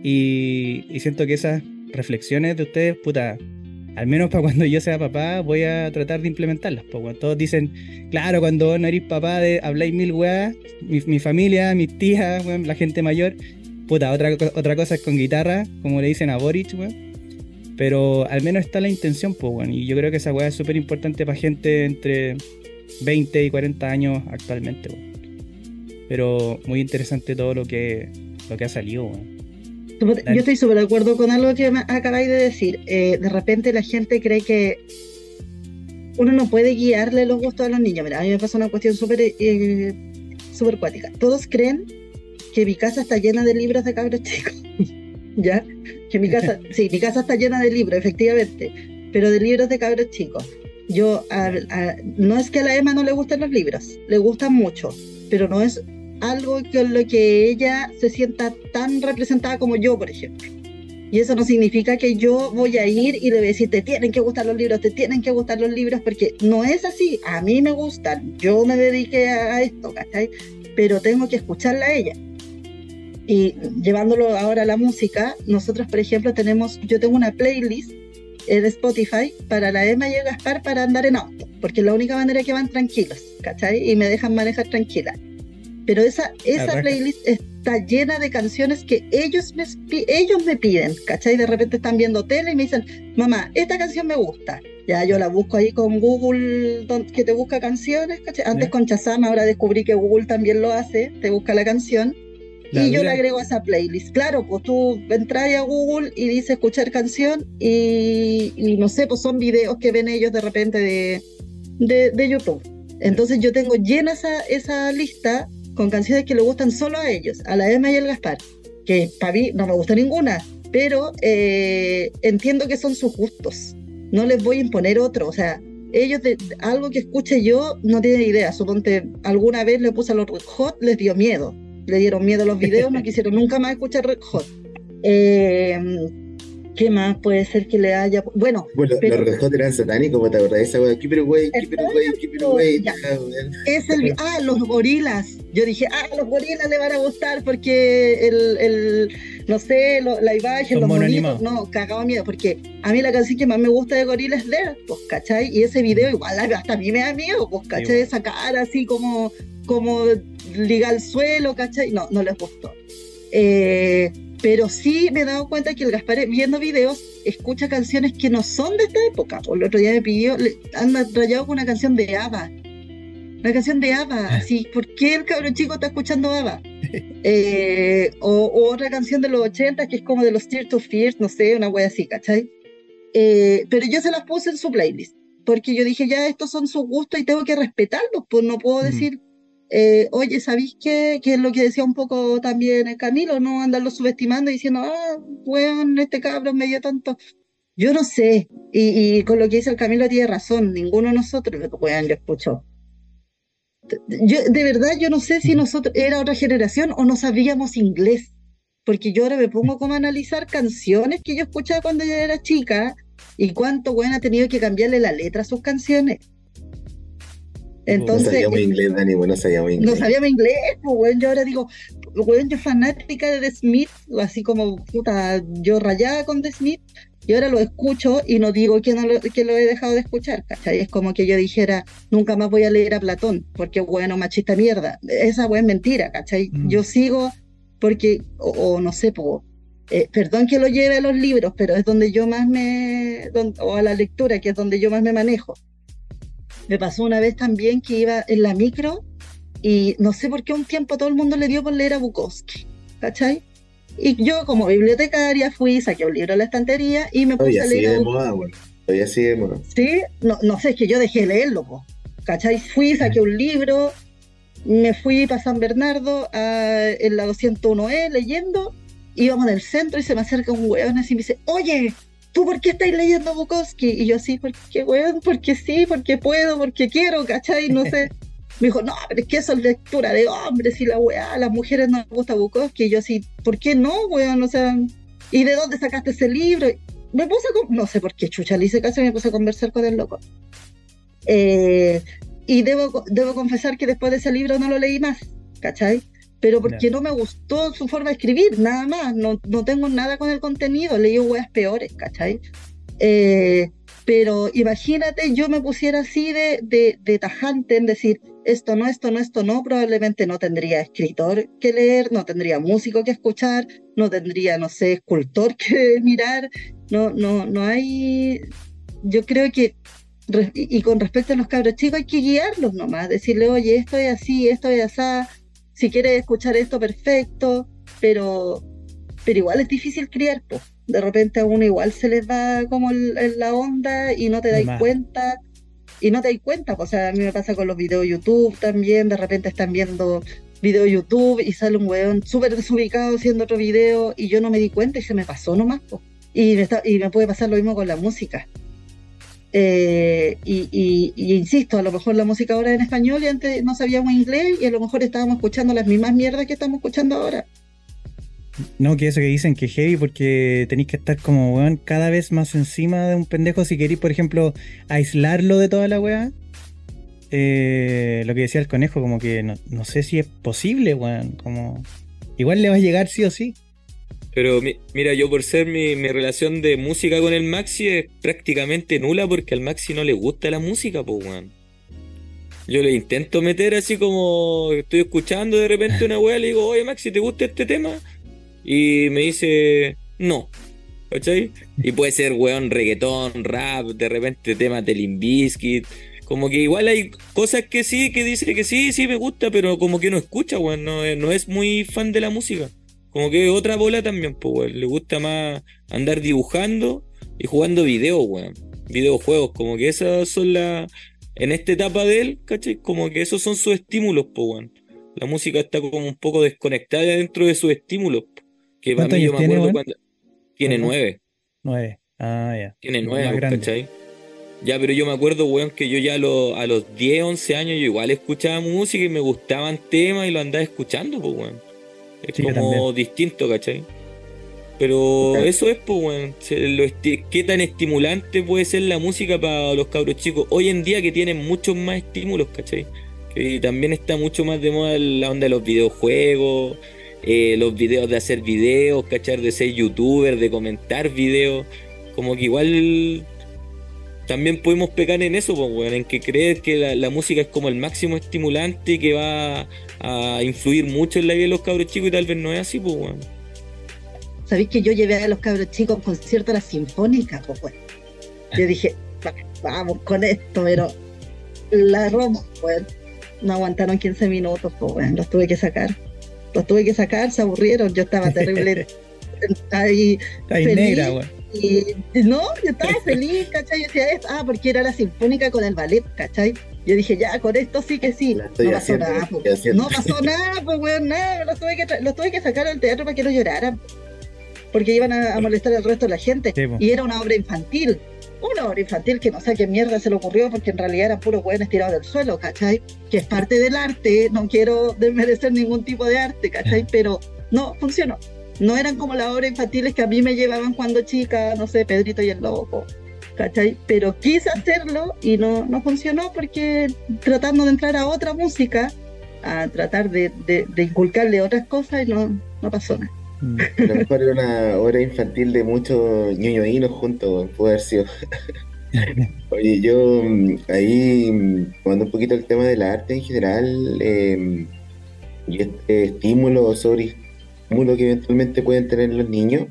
Y, y siento que esas reflexiones de ustedes, puta, al menos para cuando yo sea papá, voy a tratar de implementarlas. Cuando todos dicen, claro, cuando no eres papá, de, habláis mil weas, mi, mi familia, mis tías, la gente mayor, puta, otra, otra cosa es con guitarra, como le dicen a Boric, weón. Pero al menos está la intención, pues, weón. Y yo creo que esa wea es súper importante para gente entre 20 y 40 años actualmente, weón. Pero muy interesante todo lo que, lo que ha salido, weón. Yo estoy súper de acuerdo con algo que acabáis de decir. Eh, de repente la gente cree que uno no puede guiarle los gustos a los niños. Mira, a mí me pasa una cuestión súper eh, cuática. Todos creen que mi casa está llena de libros de cabros chicos. ¿Ya? Que mi casa, sí, mi casa está llena de libros, efectivamente, pero de libros de cabros chicos. Yo, a- a- no es que a la Emma no le gusten los libros, le gustan mucho, pero no es algo con lo que ella se sienta tan representada como yo, por ejemplo. Y eso no significa que yo voy a ir y le voy a decir, te tienen que gustar los libros, te tienen que gustar los libros, porque no es así. A mí me gustan, yo me dediqué a esto, ¿cachai? Pero tengo que escucharla a ella. Y llevándolo ahora a la música, nosotros, por ejemplo, tenemos, yo tengo una playlist en Spotify para la Emma y el Gaspar para andar en auto, porque es la única manera que van tranquilos, ¿cachai? Y me dejan manejar tranquila. Pero esa, esa Arranca. playlist está llena de canciones que ellos me, ellos me piden, ¿cachai? De repente están viendo tele y me dicen, mamá, esta canción me gusta. Ya yo la busco ahí con Google, que te busca canciones, ¿cachai? Antes Ya. con Shazam, ahora descubrí que Google también lo hace, te busca la canción La y yo le agrego a esa playlist. Claro, pues tú entras a Google y dices escuchar canción y, y no sé, pues son videos que ven ellos de repente de, de, de YouTube. Entonces yo tengo llena esa, esa lista con canciones que le gustan solo a ellos, a la Emma y al Gaspar, que para mí no me gusta ninguna, pero eh, entiendo que son sus gustos. No les voy a imponer otro, o sea, ellos de, algo que escuche yo no tienen idea. Suponte alguna vez le puse a los Red Hot, les dio miedo. Le dieron miedo los videos, no quisieron nunca más escuchar Red Hot. Eh, ¿Qué más puede ser que le haya? Bueno, Bueno, Pero- los Hot eran satánicos, ¿cómo te acordás? Esa wea, keep it away, keep it away, keep it away. Ah, es el. Ah, los gorilas. Yo dije, ah, los gorilas le van a gustar porque el. el no sé, lo- la imagen, Son los monitos. No, cagado miedo, porque a mí la canción que más me gusta de gorilas es There, pues, ¿cachai? Y ese video igual hasta a mí me da miedo, pues, ¿cachai? Igual. Esa cara así como, como liga al suelo, ¿cachai? No, no les gustó. Eh, pero sí me he dado cuenta que el Gaspar viendo videos escucha canciones que no son de esta época. Por el otro día me pidió, anda rayado con una canción de ABBA. Una canción de ABBA, así, ¿por qué el cabrón chico está escuchando ABBA? Eh, o, o otra canción de los 80 que es como de los Tears to Fears, no sé, una wea así, ¿cachai? Eh, pero yo se las puse en su playlist, porque yo dije, ya, estos son sus gustos y tengo que respetarlos, pues no puedo Mm. Eh, oye, ¿sabéis qué? Que es lo que decía un poco también el Camilo, no andarlo subestimando y diciendo, ah, weón, este cabrón me dio tanto. Yo no sé, y, y con lo que dice el Camilo tiene razón, ninguno de nosotros, weón, lo escuchó. Yo, de verdad, yo no sé si nosotros era otra generación o no sabíamos inglés, porque yo ahora me pongo como a analizar canciones que yo escuchaba cuando yo era chica y cuánto weón ha tenido que cambiarle la letra a sus canciones. No Entonces, sabíamos inglés, Dani, bueno, no sabíamos inglés. no sabíamos inglés, pues, weón. Yo ahora digo, weón, yo fanática de The Smith, así como, puta, yo rayada con The Smith, y ahora lo escucho y no digo que, no lo, que lo he dejado de escuchar, ¿cachai? Es como que yo dijera, nunca más voy a leer a Platón, porque, bueno, machista mierda. Esa weón es mentira, ¿cachai? Mm. Yo sigo porque, o, o no sé, po, eh, perdón que lo lleve a los libros, pero es donde yo más me, don- o a la lectura, que es donde yo más me manejo. Me pasó una vez también que iba en la micro y no sé por qué un tiempo todo el mundo le dio por leer a Bukowski, ¿cachai? Y yo como bibliotecaria fui, saqué un libro de la estantería y me puse Todavía a leer a de moda, weón. Todavía sigue de moda. Sí, no, no sé, es que yo dejé de leerlo, po, ¿cachai? Fui, saqué un libro, me fui para San Bernardo a, en la 201E leyendo, íbamos en el centro y se me acerca un weón así y me dice, oye, ¿tú por qué estás leyendo Bukowski? Y yo así, ¿por qué weón? Porque sí, porque puedo, porque quiero, ¿cachai? No sé. Me dijo, no, pero es que eso es lectura de hombres y la weá, a las mujeres no les gusta Bukowski. Y yo así, ¿por qué no, weón? O sea, ¿y de dónde sacaste ese libro? Me puse a, no sé por qué chucha, le hice caso y me puse a conversar con el loco. Eh, y debo, debo confesar que después de ese libro no lo leí más, ¿cachai? Pero porque no me gustó su forma de escribir, nada más. No, no tengo nada con el contenido, leí weas peores, ¿cachai? Eh, pero imagínate, yo me pusiera así de, de, de tajante en decir esto no, esto no, esto no, probablemente no tendría escritor que leer, no tendría músico que escuchar, no tendría, no sé, escultor que mirar, no, no, no hay, yo creo que, y con respecto a los cabros chicos, hay que guiarlos nomás, decirle, oye, esto es así, esto es así, si quieres escuchar esto, perfecto, pero, pero igual es difícil criar, de repente a uno igual se les va como el- el- la onda y no te dais cuenta, y no te dais cuenta, pues, o sea, a mí me pasa con los videos YouTube también, de repente están viendo video YouTube y sale un weón súper desubicado haciendo otro video y yo no me di cuenta y se me pasó nomás. po. Y me, está- y me puede pasar lo mismo con la música. Eh, y, insisto, a lo mejor la música ahora es en español y antes no sabíamos inglés y a lo mejor estábamos escuchando las mismas mierdas que estamos escuchando ahora. No, que eso que dicen que es heavy porque tenéis que estar como, weón, cada vez más encima de un pendejo si queréis, por ejemplo, aislarlo de toda la weá. Eh, lo que decía el conejo, como que no, no sé si es posible, weón. Como, igual le va a llegar sí o sí. Pero mi- mira, yo por ser mi, mi relación de música con el Maxi es prácticamente nula porque al Maxi no le gusta la música, pues, weón. Yo le intento meter así como estoy escuchando de repente una weá, le digo, oye Maxi, ¿te gusta este tema? Y me dice, no. ¿Cachai? Y puede ser, weón, reggaetón, rap, de repente temas de Limbiskit, Como que igual hay cosas que sí, que dice que sí, sí me gusta, pero como que no escucha, weón. No, no es muy fan de la música. Como que otra bola también, pues, weón. Le gusta más andar dibujando y jugando videos, weón. Videojuegos, como que esas son las. En esta etapa de él, ¿cachai? Como que esos son sus estímulos, pues, weón. La música está como un poco desconectada dentro de sus estímulos. po. Que para ¿Cuántos mí yo me tiene, acuerdo cuando. Tiene nueve. Nueve. Ah, ya. Tiene nueve, pues. ¿cachai? Ya, pero yo me acuerdo, weón, que yo ya a los, a los 10, 11 años yo igual escuchaba música y me gustaban temas y lo andaba escuchando, pues, weón. Es como también. distinto, ¿cachai? Pero eso es, pues, esti- ¿Qué tan estimulante puede ser la música para los cabros chicos hoy en día que tienen muchos más estímulos, ¿cachai? Que también está mucho más de moda la onda de los videojuegos, eh, los videos de hacer videos, ¿cachai? De ser youtuber, de comentar videos. Como que igual también podemos pecar en eso, pues, weón, en que creer que la, la música es como el máximo estimulante que va a influir mucho en la vida de los cabros chicos y tal vez no es así, pues, weón. ¿Sabéis que yo llevé a los cabros chicos a un concierto a la Sinfónica? Pues, bueno. Yo dije, "Va- vamos con esto, pero la Roma, pues, no aguantaron 15 minutos, pues, bueno, los tuve que sacar. Los tuve que sacar, se aburrieron, yo estaba terrible ahí ahí Feliz. negra, weón. Y no, yo estaba feliz, ¿cachai? Yo decía, "Es- ah, porque era la Sinfónica con el ballet, ¿cachai? Yo dije, ya, con esto sí que sí. No pasó haciendo, nada, pues. No pasó nada, pues, weón, nada. Los tuve, que los tuve que sacar al teatro para que no lloraran. Porque iban a, a molestar al resto de la gente. Sí. Y era una obra infantil. Una obra infantil que no sé qué mierda se le ocurrió, porque en realidad eran puros weones tirados del suelo, ¿cachai? Que es parte del arte. No quiero desmerecer ningún tipo de arte, ¿cachai? Pero no funcionó. No eran como las obras infantiles que a mí me llevaban cuando chica, no sé, Pedrito y el Loco. ¿Cachai? Pero quise hacerlo y no, no funcionó porque tratando de entrar a otra música, a tratar de, de- de inculcarle otras cosas y no, no pasó nada. Mm. A lo mejor era una obra infantil de muchos ñoñoínos juntos, puede haber. Oye, yo mm, ahí, mm, tomando un poquito el tema de la arte en general, eh, y este estímulo o sobreestímulo que eventualmente pueden tener los niños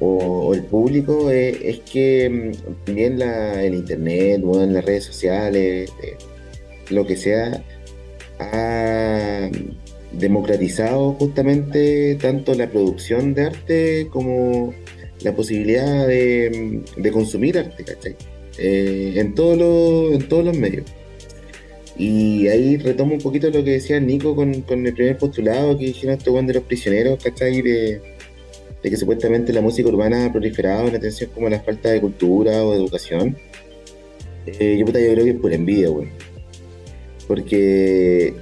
o, o el público, es que mm, también la, el internet, bueno, las redes sociales, eh, lo que sea, ha democratizado justamente tanto la producción de arte como la posibilidad de, de consumir arte, ¿cachai? Eh, en, todos los, en todos los medios. Y ahí retomo un poquito lo que decía Nico con, con el primer postulado que dijeron estos de los prisioneros, ¿cachai? De, de que supuestamente la música urbana ha proliferado en atención como a la falta de cultura o de educación. Eh, yo, puta, yo creo que es por envidia, weón. Porque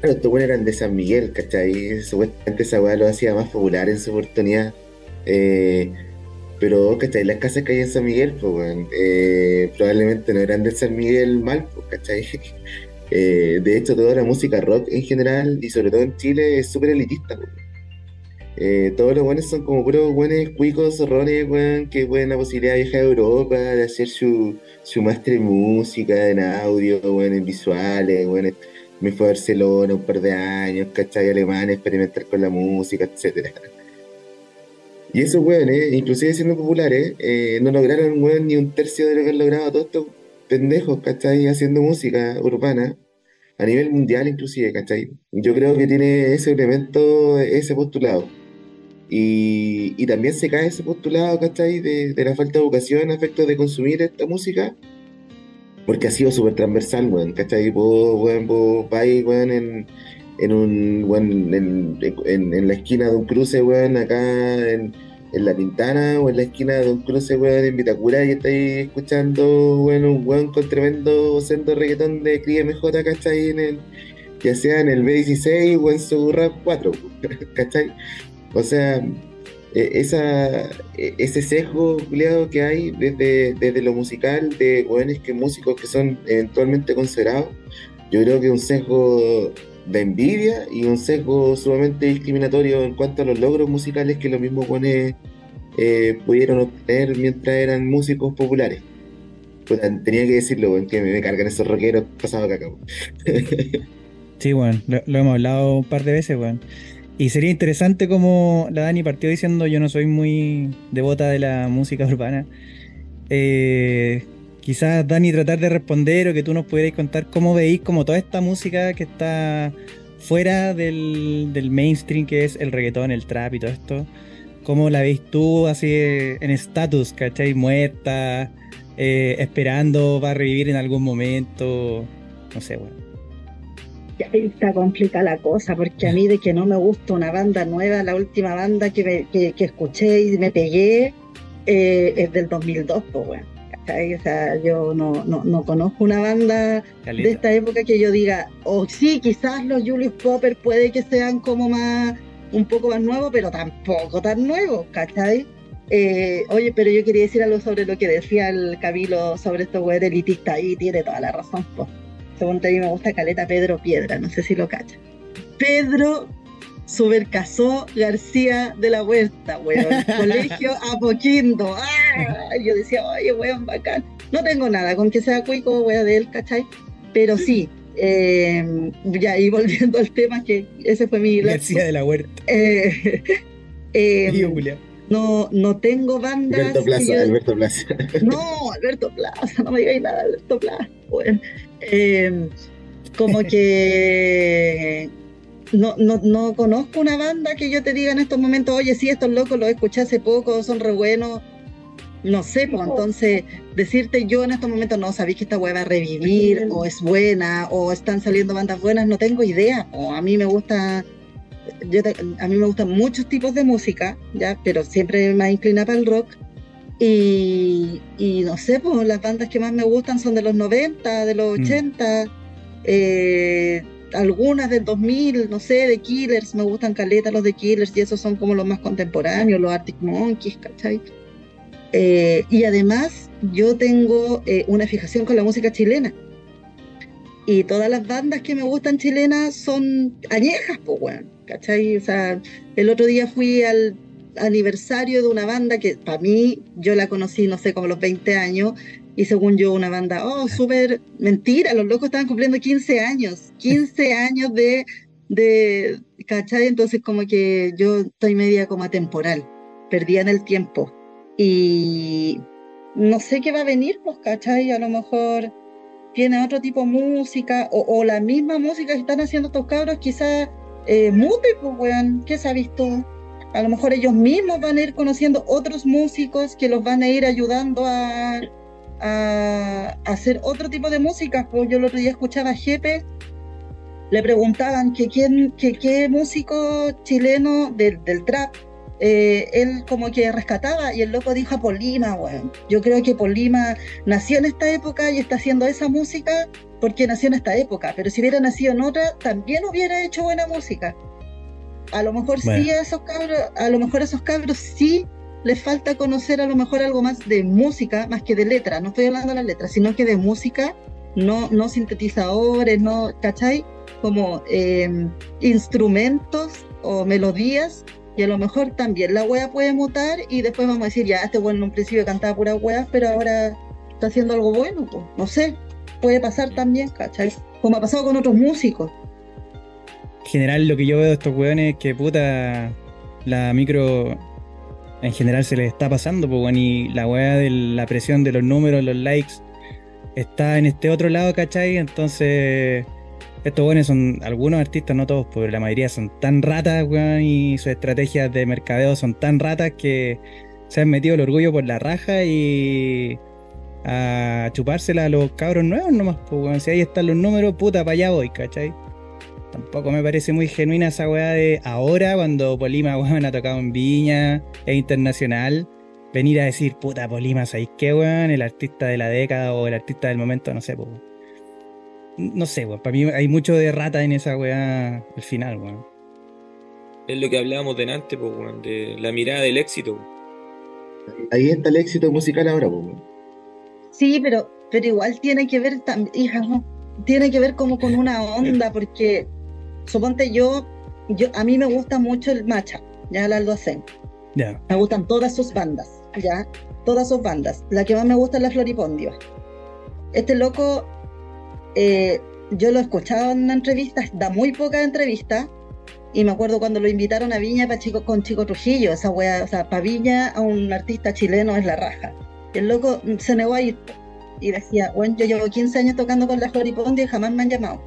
Claro, estos buenos eran de San Miguel, ¿cachai? Supuestamente esa weá lo hacía más popular en su oportunidad. Eh, pero, ¿cachai? Las casas que hay en San Miguel, pues, weón, eh, probablemente no eran de San Miguel mal, pues, ¿cachai? Eh, de hecho, toda la música rock en general, y sobre todo en Chile, es súper elitista, pues. Eh, todos los buenos son como puros buenos cuicos, zorrones, weón, que pueden la posibilidad de viajar a Europa, de hacer su, su máster en música, en audio, weón, en visuales, weón, me fue a Barcelona un par de años, ¿cachai? Alemania, experimentar con la música, etcétera. Y esos weones, inclusive siendo populares, eh, no lograron weón, ni un tercio de lo que han logrado todos estos pendejos, ¿cachai? Haciendo música urbana, a nivel mundial inclusive, ¿cachai? Yo creo que tiene ese elemento, ese postulado. Y, y también se cae ese postulado, ¿cachai? De, de la falta de educación a de consumir esta música porque ha sido súper transversal, weón, ¿cachai? Vos, weón, vos vais, weón, en, en un, weón, en, en, la esquina de un cruce, weón, acá en, en La Pintana, o en la esquina de un cruce, weón, en Vitacura, y estáis escuchando, weón, un weón con tremendo sendo reggaetón de Cría MJ, ¿cachai? En el, ya sea en el B16 o en su rap 4, ¿cachai? O sea, eh, esa, eh, ese sesgo culiado que hay desde, desde lo musical de jóvenes que músicos que son eventualmente considerados, yo creo que es un sesgo de envidia y un sesgo sumamente discriminatorio en cuanto a los logros musicales que los mismos jóvenes eh, pudieron obtener mientras eran músicos populares. Tenía que decirlo, weón, que me, cargan esos rockeros pasados weón. Sí, bueno, lo, hemos hablado un par de veces, weón. Y sería interesante como la Dani partió diciendo yo no soy muy devota de la música urbana. Eh, quizás Dani tratar de responder o que tú nos pudieras contar cómo veis como toda esta música que está fuera del, del mainstream que es el reggaetón, el trap y todo esto. ¿Cómo la veis tú así en estatus, cachai? Muerta, eh, esperando va a revivir en algún momento. No sé, bueno. Está complicada la cosa, porque a mí de que no me gusta una banda nueva, la última banda que, me- que, que escuché y me pegué eh, es del 2002, pues bueno. ¿Cachai? O sea, yo no, no, no conozco una banda de esta época que yo diga, o sí, quizás los Julius Popper puede que sean como más, un poco más nuevos, pero tampoco tan nuevos, ¿cachai? Eh, oye, pero yo quería decir algo sobre lo que decía el Cabilo sobre estos weón elitistas y tiene toda la razón, po. Según a mí me gusta Caleta Pedro Piedra, no sé si lo cacha. Pedro Supercasó García de la Huerta, weón. Colegio Apoquindo. ¡Ah! Yo decía, oye, weón, bacán. No tengo nada con que sea cuico, weón, de él, ¿cachai? Pero sí, eh, ya, y volviendo al tema, que ese fue mi... García de la Huerta. Eh, eh, no, no tengo bandas. Alberto Plaza, yo- Alberto Plaza. No, Alberto Plaza, no me digáis nada, Alberto Plaza. Bueno, eh, como que no, no, no conozco una banda que yo te diga en estos momentos, oye, sí, estos locos los escuché hace poco, son re buenos. No sé, pues entonces decirte yo en estos momentos no sabéis que esta hueá va a revivir, o es buena, o están saliendo bandas buenas, no tengo idea. O a mí me gusta, yo te- a mí me gustan muchos tipos de música, ya, pero siempre me inclina para el rock. Y, y no sé, pues las bandas que más me gustan son de los 90, de los Mm. 80, eh, algunas del 2000, no sé, de Killers, me gustan caleta los de Killers y esos son como los más contemporáneos, los Arctic Monkeys, ¿cachai? Eh, y además yo tengo eh, una fijación con la música chilena. Y todas las bandas que me gustan chilenas son añejas, pues, weón, ¿cachai? O sea, el otro día fui al aniversario de una banda que para mí yo la conocí, no sé, como los 20 años, y según yo una banda, oh, súper mentira, los locos estaban cumpliendo 15 años, 15 años de, de, ¿cachai? Entonces como que yo estoy media como atemporal, perdida en el tiempo, y no sé qué va a venir, pues, ¿cachai? A lo mejor tiene otro tipo de música, o, o la misma música que están haciendo estos cabros, quizás eh, mute, pues, weón, ¿qué sabes tú? A lo mejor ellos mismos van a ir conociendo otros músicos que los van a ir ayudando a, a, a hacer otro tipo de música. Pues yo el otro día escuchaba a Jepe, le preguntaban que quién, que qué músico chileno del, del trap eh, él como que rescataba y el loco dijo a Polima, weón. Yo creo que Polima nació en esta época y está haciendo esa música porque nació en esta época, pero si hubiera nacido en otra, también hubiera hecho buena música. A lo mejor Bueno. sí a esos cabros, a lo mejor a esos cabros sí les falta conocer a lo mejor algo más de música, más que de letra. No estoy hablando de las letras, sino que de música, no, no sintetizadores, no, ¿cachai? Como eh, instrumentos o melodías y a lo mejor también la wea puede mutar y después vamos a decir, ya, este bueno en un principio cantaba pura wea, pero ahora está haciendo algo bueno, pues, no sé, puede pasar también, ¿cachai? Como ha pasado con otros músicos. En general, lo que yo veo de estos weones es que puta. La micro. En general se les está pasando, pues, weón. Y la weá de la presión de los números, los likes. Está en este otro lado, ¿cachai? Entonces. Estos weones son. Algunos artistas, no todos, pero la mayoría son tan ratas, weón. Y sus estrategias de mercadeo son tan ratas que. Se han metido el orgullo por la raja y. A chupársela a los cabros nuevos nomás, pues, weón. Si ahí están los números, puta, para allá voy, ¿cachai? Tampoco me parece muy genuina esa weá de ahora, cuando Polima, weón, ha tocado en Viña, es internacional, venir a decir, puta, Polima, ¿sabéis qué, weón? El artista de la década o el artista del momento, no sé, pues. No sé, weón, para mí hay mucho de rata en esa weá al final, weón. Es lo que hablábamos delante, pues, weón, de la mirada del éxito. weón. Ahí está el éxito musical ahora, pues. weón. Sí, pero, pero igual tiene que ver, hija, no, tiene que ver como con una onda, porque suponte yo, yo, a mí me gusta mucho el Macha, ya el Aldo Acen. Ya, Me gustan todas sus bandas, ¿ya? Todas sus bandas. La que más me gusta es la Floripondio. Este loco, eh, yo lo he escuchado en entrevistas, da muy pocas entrevistas. Y me acuerdo cuando lo invitaron a Viña pa Chico, con Chico Trujillo, esa wea, o sea, para Viña a un artista chileno es la raja. Y el loco se negó a ir. y decía, bueno, yo llevo 15 años tocando con la Floripondia y jamás me han llamado.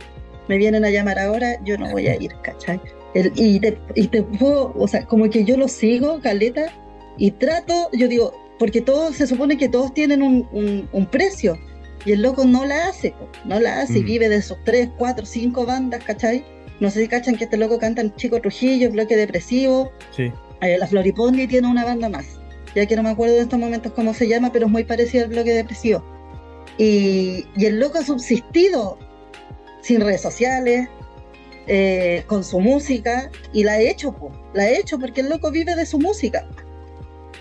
Me vienen a llamar ahora, yo no voy a ir, ¿cachai? El- y, te, y te puedo, o sea, como que yo lo sigo, Caleta, y trato, yo digo, porque todos, se supone que todos tienen un, un- un precio, y el loco no la hace, no la hace, y Mm. vive de esos 3, 4, 5 bandas, ¿cachai? No sé si cachan que este loco canta en Chico Trujillo, Bloque Depresivo, Sí. eh, la Floripondia y tiene una banda más. Ya que no me acuerdo en estos momentos cómo se llama, pero es muy parecido al bloque depresivo. Y, y el loco ha subsistido sin redes sociales, eh, con su música, y la ha hecho, po, la ha hecho porque el loco vive de su música.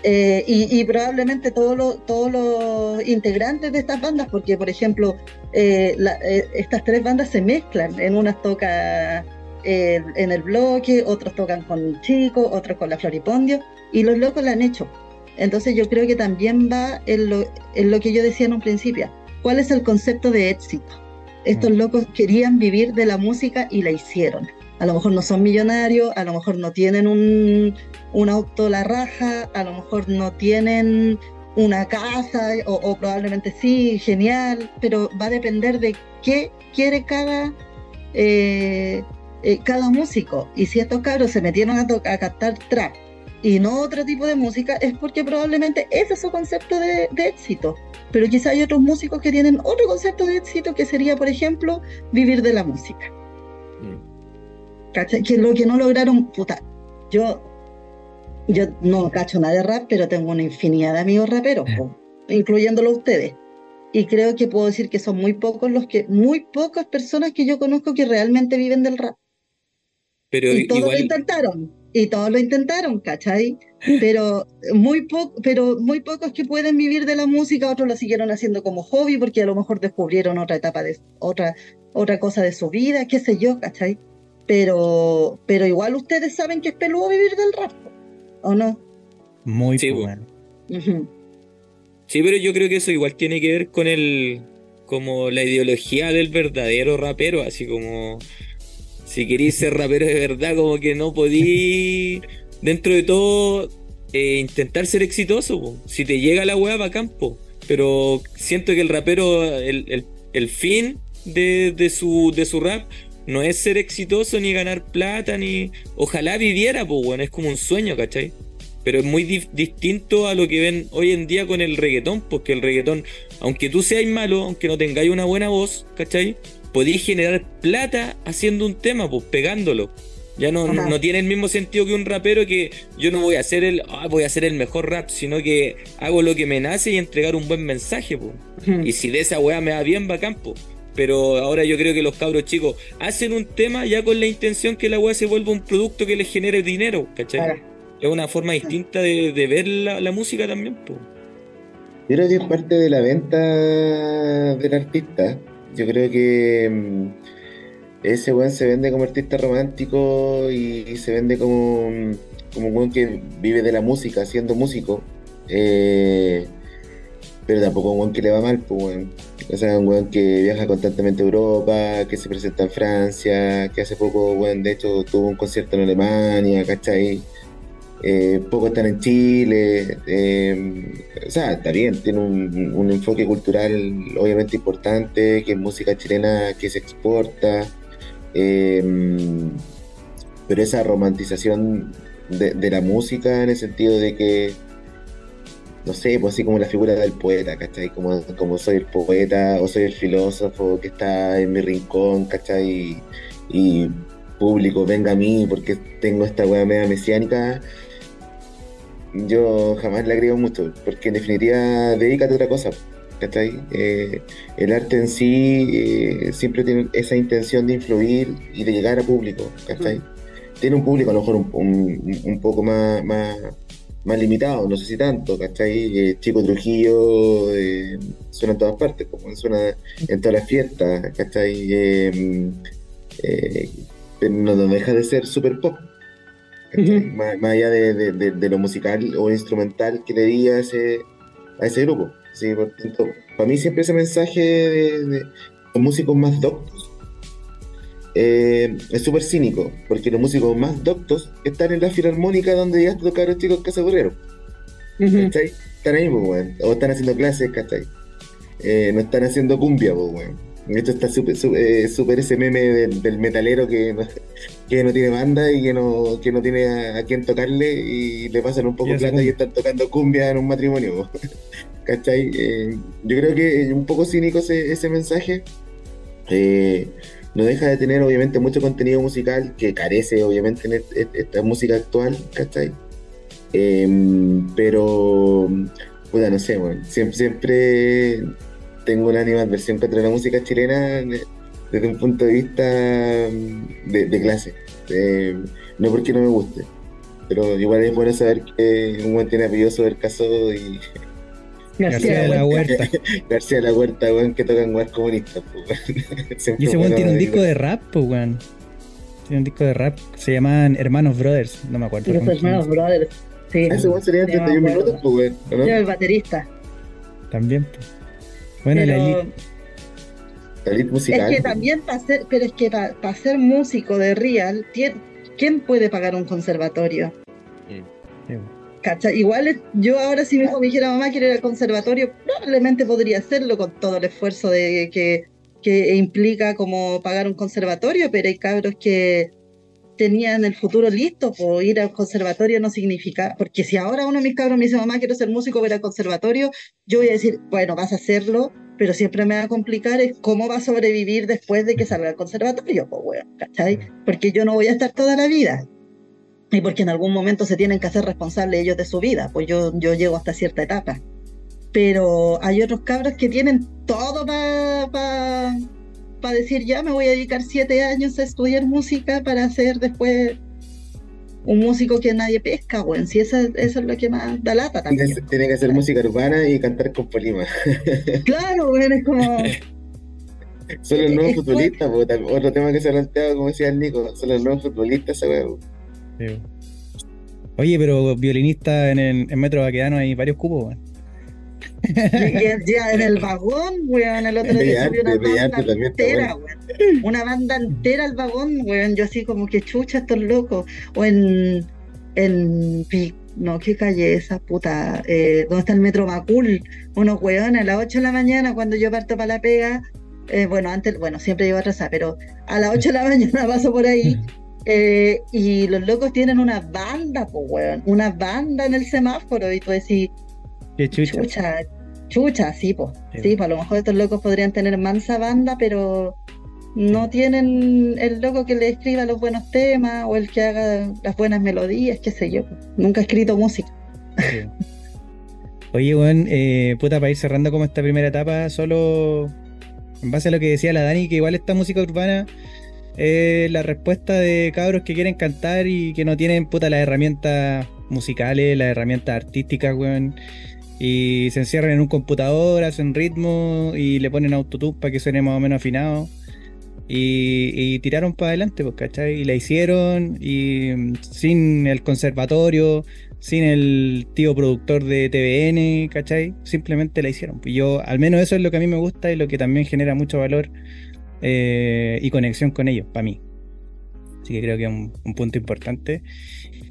Eh, y, y probablemente todos los, integrantes de estas bandas, porque por ejemplo, eh, la- eh, estas tres bandas se mezclan, en unas toca eh, en el bloque, otros tocan con Chico, otros con la Floripondio, y los locos la han hecho. Entonces yo creo que también va en lo, en lo que yo decía en un principio. ¿Cuál es el concepto de éxito? Estos locos querían vivir de la música y la hicieron. A lo mejor no son millonarios, a lo mejor no tienen un, un auto a la raja, a lo mejor no tienen una casa, o, o probablemente sí, genial, pero va a depender de qué quiere cada, eh, eh, cada músico. Y si estos cabros se metieron a, a cantar trap y no otro tipo de música, es porque probablemente ese es su concepto de, de éxito. Pero quizá hay otros músicos que tienen otro concepto de éxito que sería, por ejemplo, vivir de la música. Mm. ¿Cachai? Que lo que no lograron, puta, yo, yo no cacho nada de rap, pero tengo una infinidad de amigos raperos, po, incluyéndolo ustedes. Y creo que puedo decir que son muy pocos los que, muy pocas personas que yo conozco que realmente viven del rap. Pero Y todos lo igual, intentaron, y todos lo intentaron, ¿cachai? Pero muy, po pero muy pocos que pueden vivir de la música, otros lo siguieron haciendo como hobby porque a lo mejor descubrieron otra etapa de otra, otra cosa de su vida, qué sé yo, ¿cachai? Pero, pero igual ustedes saben que es peludo vivir del rap, ¿o no? Muy Sí. Ujú. sí, pero yo creo que eso igual tiene que ver con el, como la ideología del verdadero rapero, así como si queréis ser rapero de verdad, como que no podí, dentro de todo, eh, intentar ser exitoso. po. Si te llega la weá, va campo. Pero siento que el rapero, el, el- el fin de, de su, de su rap no es ser exitoso ni ganar plata, ni. Ojalá viviera, pues, bueno, es como un sueño, ¿cachai? Pero es muy distinto a lo que ven hoy en día con el reggaetón, porque el reggaetón, aunque tú seas malo, aunque no tengáis una buena voz, ¿cachai? Podéis generar plata haciendo un tema, pues pegándolo. Ya no, no tiene el mismo sentido que un rapero que yo no voy a hacer el, ah, voy a hacer el mejor rap, sino que hago lo que me nace y entregar un buen mensaje, pues. Ujú. Y si de esa weá me va bien, va campo. Pero ahora yo creo que los cabros chicos hacen un tema ya con la intención que la weá se vuelva un producto que les genere dinero, ¿cachai? Claro. Es una forma distinta de, de ver la, la música también, po. Yo creo que es parte de la venta del artista. Yo creo que mm, ese weón se vende como artista romántico y, se vende como, mm, como un weón que vive de la música, siendo músico. Eh, pero tampoco un weón que le va mal, pues weón. O sea, un weón que viaja constantemente a Europa, que se presenta en Francia, que hace poco, weón, de hecho tuvo un concierto en Alemania, ¿cachai? Eh, pocos están en Chile, eh, o sea, está bien, tiene un, un enfoque cultural obviamente importante, que es música chilena que se exporta, eh, pero esa romantización de, de la música en el sentido de que, no sé, pues así como la figura del poeta, ¿cachai? Como, como soy el poeta o soy el filósofo que está en mi rincón, ¿cachai? Y, público, venga a mí porque tengo esta weá media mesiánica yo jamás la creo mucho, porque en definitiva dedícate a otra cosa, ¿cachai? Eh, el arte en sí eh, siempre tiene esa intención de influir y de llegar a público, ¿cachai? Tiene un público a lo mejor un, un- un poco más, más, más limitado, no sé si tanto, ¿cachai? Eh, Chico Trujillo eh, suena en todas partes, como suena en todas las fiestas, ¿cachai? Eh, pero no, no deja de ser super pop. Más, más allá de, de- de- de lo musical o instrumental que le di a ese, a ese grupo. Sí, por tanto, para mí siempre ese mensaje de, los músicos más doctos eh, es súper cínico, porque los músicos más doctos están en la filarmónica donde ya tocaron chicos Casa Borrero. Ujú. ¿cachai? Están ahí, pues, o están haciendo clases, ¿cachai? eh, no están haciendo cumbia, pues. Esto está súper eh, super ese meme del, del metalero que que no tiene banda y que no, que no tiene a, a quién tocarle y le pasan un poco de plata y están tocando cumbia en un matrimonio. ¿Cachai? Eh, yo creo que es un poco cínico ese, ese mensaje. Eh, no deja de tener obviamente mucho contenido musical que carece obviamente en et- et- esta música actual, ¿cachai? Eh, pero, puta, no sé, bueno, siempre, siempre tengo una animadversión contra la música chilena de- desde un punto de vista mm, de, de clase. Eh, no porque no me guste, pero igual es bueno saber que un buen tiene apellido sobre el caso y García de la Huerta. García de la Huerta, weón, que tocan comunistas. pues, weón. Siempre Y ese weón tiene un disco de rap, pues, weón. Tiene un disco de rap. Se llaman Hermanos Brothers. No me acuerdo. Los hermanos brothers. Sí. Ah, ese weón sería Sí, me 31 acuerdo. minutos, pues, weón, ¿o ¿no? Yo el baterista. También, pues. Bueno, Pero. La elite musical. es que también para ser, pero es que para ser músico de real, ¿quién puede pagar un conservatorio? Igual es- yo ahora si mi hijo me dijera mamá quiero ir al conservatorio, probablemente podría hacerlo con todo el esfuerzo de que, que implica como pagar un conservatorio, pero hay cabros que tenían el futuro listo, pues ir al conservatorio no significa, porque si ahora uno de mis cabros me dice mamá quiero ser músico, voy a ir al conservatorio, yo voy a decir, bueno, vas a hacerlo, pero siempre me va a complicar es cómo va a sobrevivir después de que salga al conservatorio, pues bueno, ¿cachai? Porque yo no voy a estar toda la vida y porque en algún momento se tienen que hacer responsables ellos de su vida, pues yo, yo llego hasta cierta etapa. Pero hay otros cabros que tienen todo para decir, ya me voy a dedicar siete años a estudiar música para ser después un músico que nadie pesca, bueno, si eso, eso es lo que más da lata también. que- Tiene que hacer música urbana y cantar con Polima. Claro, bueno, es como... Son los nuevos futbolistas, otro tema que se ha planteado, como decía el Nico, son los nuevos futbolistas. Sí, weón. Oye, pero violinista en, el, en Metro Baquedano hay varios cupos, weón. Ya, en el vagón, weón, el otro día subió una banda también entera, weón. Una banda entera al vagón, weón. Yo así como que chucha estos locos. O en. en no, ¿qué calle es esa puta? Eh, ¿Dónde está el metro Macul? Unos weones a las 8 de la mañana cuando yo parto para la pega. eh, bueno, antes, bueno, siempre llego atrasada, pero a las 8 de la mañana paso por ahí. eh, y los locos tienen una banda, pues, weón. Una banda en el semáforo. Y tú decís, Qué chucha. Chucha, chucha, sí, pues. Sí. Sí, a lo mejor estos locos podrían tener mansa banda, pero no tienen el loco que le escriba los buenos temas o el que haga las buenas melodías, qué sé yo. Nunca he escrito música. Sí. Oye, weón, eh, puta, para ir cerrando como esta primera etapa, solo en base a lo que decía la Dani, que igual esta música urbana es la respuesta de cabros que quieren cantar y que no tienen, puta, las herramientas musicales, las herramientas artísticas, weón. Y se encierran en un computador, hacen ritmo y le ponen autotune para que suene más o menos afinado. Y, y tiraron para adelante, pues, ¿cachai? Y la hicieron y mm, sin el conservatorio, sin el tío productor de TVN, ¿cachai? Simplemente la hicieron. Y yo, al menos eso es lo que a mí me gusta y lo que también genera mucho valor eh, y conexión con ellos, para mí. Así que creo que es un, un punto importante.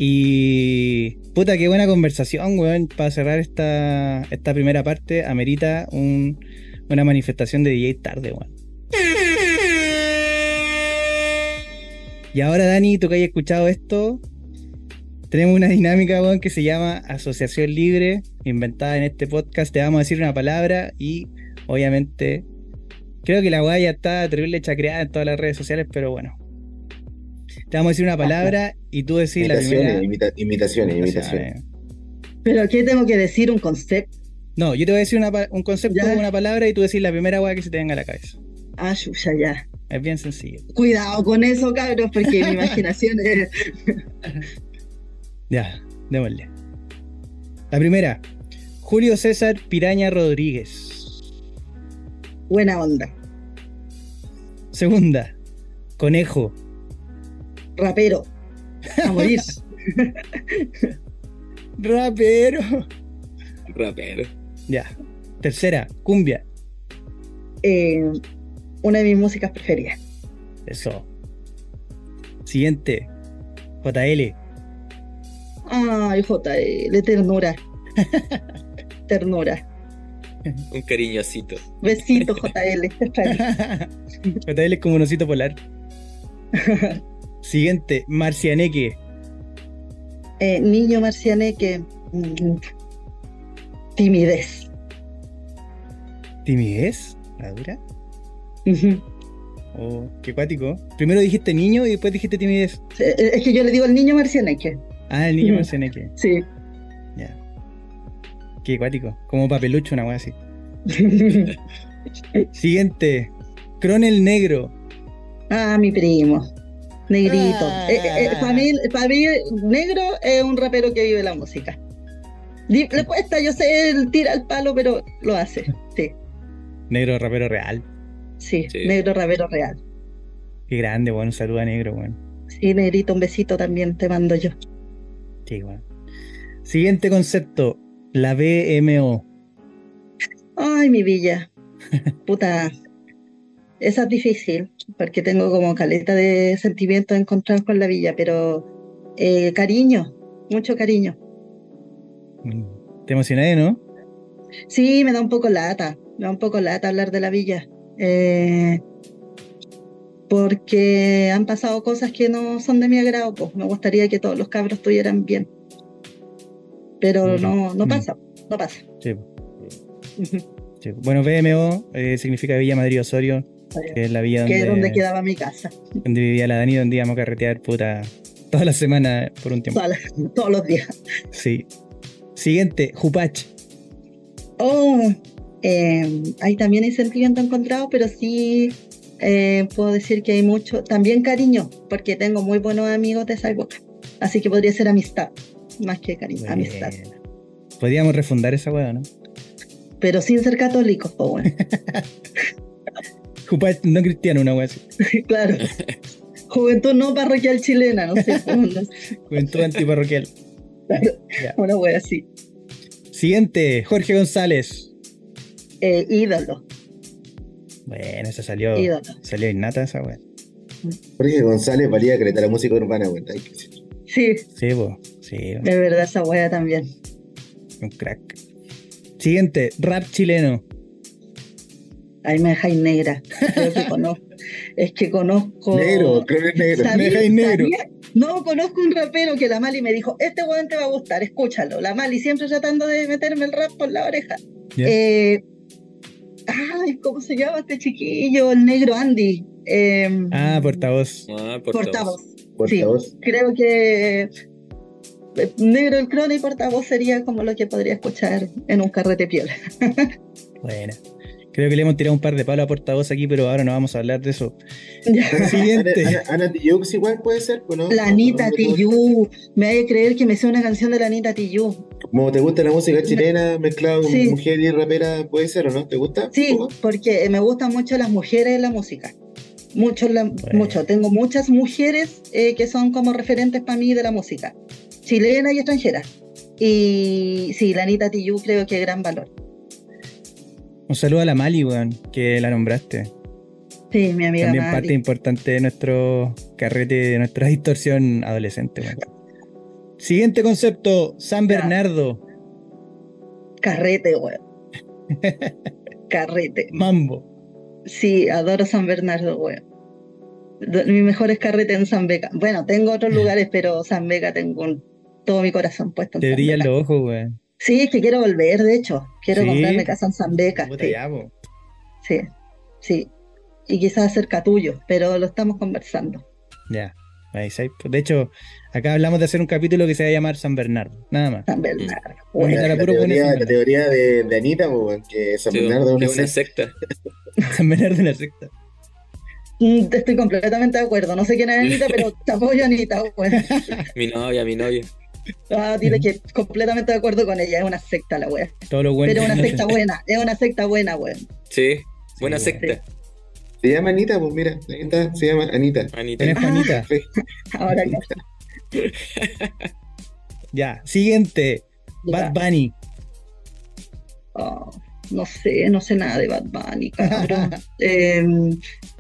Y puta, qué buena conversación, weón, para cerrar esta, esta primera parte. Amerita un- una manifestación de DJ tarde, weón. Y ahora, Dani, tú que hayas escuchado esto, tenemos una dinámica, weón, que se llama Asociación Libre, inventada en este podcast. Te vamos a decir una palabra y, obviamente, creo que la weá ya está terrible chacreada en todas las redes sociales, pero bueno. Te vamos a decir una palabra y tú decís la primera. imita- imitaciones, imitaciones. Imitaciones. Pero ¿qué tengo que decir? Un concepto. No, yo te voy a decir una un concepto, Ya. una palabra y tú decís la primera weá que se te venga a la cabeza. Ah, chucha, ya. Es bien sencillo. Cuidado con eso, cabros, porque mi imaginación es... Ya, démosle. La primera, Julio César Piraña Rodríguez. buena onda. Segunda, Conejo. Rapero. A morir. Rapero. Rapero. Ya. Tercera, Cumbia. Eh, una de mis músicas preferidas. Eso. Siguiente, JL. Ay, JL, ternura. ternura. Un cariñosito. Besito, JL. JL es como un osito polar. Siguiente, Marcianeque. Eh, niño marcianeque. mm, Timidez. ¿Timidez? ¿La dura? Oh, qué cuático. Primero dijiste niño y después dijiste timidez. Eh, Es que yo le digo al niño marcianeque. Ah, el niño Ujú. Marcianeque. Sí. Ya. Qué cuático. Como papelucho, una wea así. Siguiente, Cronel Negro. ah, mi primo. Negrito. Ah. para, mí, pa' mí, negro es un rapero que vive la música. Le cuesta, yo sé, él tira el palo, pero lo hace. Sí, Negro rapero real. sí, Sí. negro rapero real. Qué grande, weón. Un saludo a negro, weón. Sí, negrito, un besito también te mando yo. Sí, weón. Siguiente concepto, la BMO. Ay, mi villa. Puta. Esa es difícil, porque tengo como caleta de sentimientos encontrados con la villa, pero eh, cariño, mucho cariño. Mm, Te emocioné, ¿no? Sí, me da un poco lata, me da un poco lata hablar de la villa. eh, porque han pasado cosas que no son de mi agrado, pues me gustaría que todos los cabros estuvieran bien. Pero Mm, no, no mm. pasa, no pasa. Sí. po, sí. Bueno, BMO eh, significa Villa Madrid Osorio, que es la villa Que es donde donde, quedaba mi casa, donde vivía la Dani, donde íbamos a carretear puta toda la semana por un tiempo. todos los días. Sí. Siguiente, Jupach. Oh, eh, ahí también hay sentimiento encontrado, pero sí eh, puedo decir que hay mucho, también cariño, porque tengo muy buenos amigos de esa época. Así que podría ser amistad, más que cariño, amistad. Podríamos refundar esa weá, ¿no? Pero sin ser católicos, pues bueno. No cristiano, una weá así. claro. Juventud no parroquial chilena, no sé, Juventud antiparroquial. Ya. una wea así. Siguiente, Jorge González. Eh, ídolo, Bueno, esa salió. ídolo. Salió innata esa weá. Jorge González valía caleta la música urbana, que decirlo. Sí, Sí, po. Sí, de verdad esa wea también. un crack. Siguiente, rap chileno. Ahí me dejáis negra. Creo que conozco. Es que conozco. Negro, creo que es negro. ¿Sabí- Me dejáis negro. sabía? No, conozco un rapero que la Mali me dijo, este weón te va a gustar, escúchalo. La Mali siempre tratando de meterme el rap por la oreja. Eh, ay, ¿cómo se llama este chiquillo? El negro Andy. Eh, Ah, portavoz. Ah, portavoz. portavoz. Portavoz. Creo que eh, Negro el Crono y portavoz sería como lo que podría escuchar en un carrete piola. Buena. Creo que le hemos tirado un par de palos a portavoz aquí, pero ahora no vamos a hablar de eso. Siguiente. Ana, igual puede ser, pues, ¿no? La Anita. Me hay que creer que me sé una canción de la Anita Tijoux. Como te gusta la música chilena mezclada con Sí. mujer y rapera, puede ser o no? ¿Te gusta? Sí, porque me gustan mucho las mujeres en la música. Mucho, la- Bueno. mucho. Tengo muchas mujeres eh, que son como referentes para mí de la música, chilena y extranjera. Y sí, la Anita Tijoux creo que es gran valor. Un saludo a la Mali, weón, que la nombraste. Sí, mi amiga También parte importante de nuestro carrete, de nuestra distorsión adolescente, weón. Siguiente concepto, San Ya. Bernardo, Carrete, weón. Carrete. Mambo. Sí, adoro San Bernardo, weón. Mi mejor es carrete en San Beca. Bueno, tengo otros lugares, pero San Beca tengo un- todo mi corazón puesto en Te San brillan Beca. los ojos, weón. Sí, es que quiero volver, de hecho. Quiero Sí. comprarme casa en San Beca. Puta Sí, sí, sí. Y quizás cerca tuyo, pero lo estamos conversando. Ya. De hecho, acá hablamos de hacer un capítulo que se va a llamar San Bernardo. Nada más. San Bernardo. Bueno. weón. La, Era la puro bueno teoría, San la teoría de, de Anita, que San Sí, Bernardo es es una una secta. San Bernardo de la secta. Mm, Estoy completamente de acuerdo. No sé quién es Anita, pero te apoyo, Anita. Mi novia, mi novia. Ah, dile que completamente de acuerdo con ella. Es una secta la wea. Todo lo bueno. Pero es una secta se- buena. Es una secta buena, weón. Sí, buena Sí, secta. Se llama Anita, pues mira, está, se llama Anita. Anita. Tenés Juanita. Ahora que Ya. Siguiente. Bad Bunny. Oh, no sé, no sé nada de Bad Bunny, cabrón. Eh, no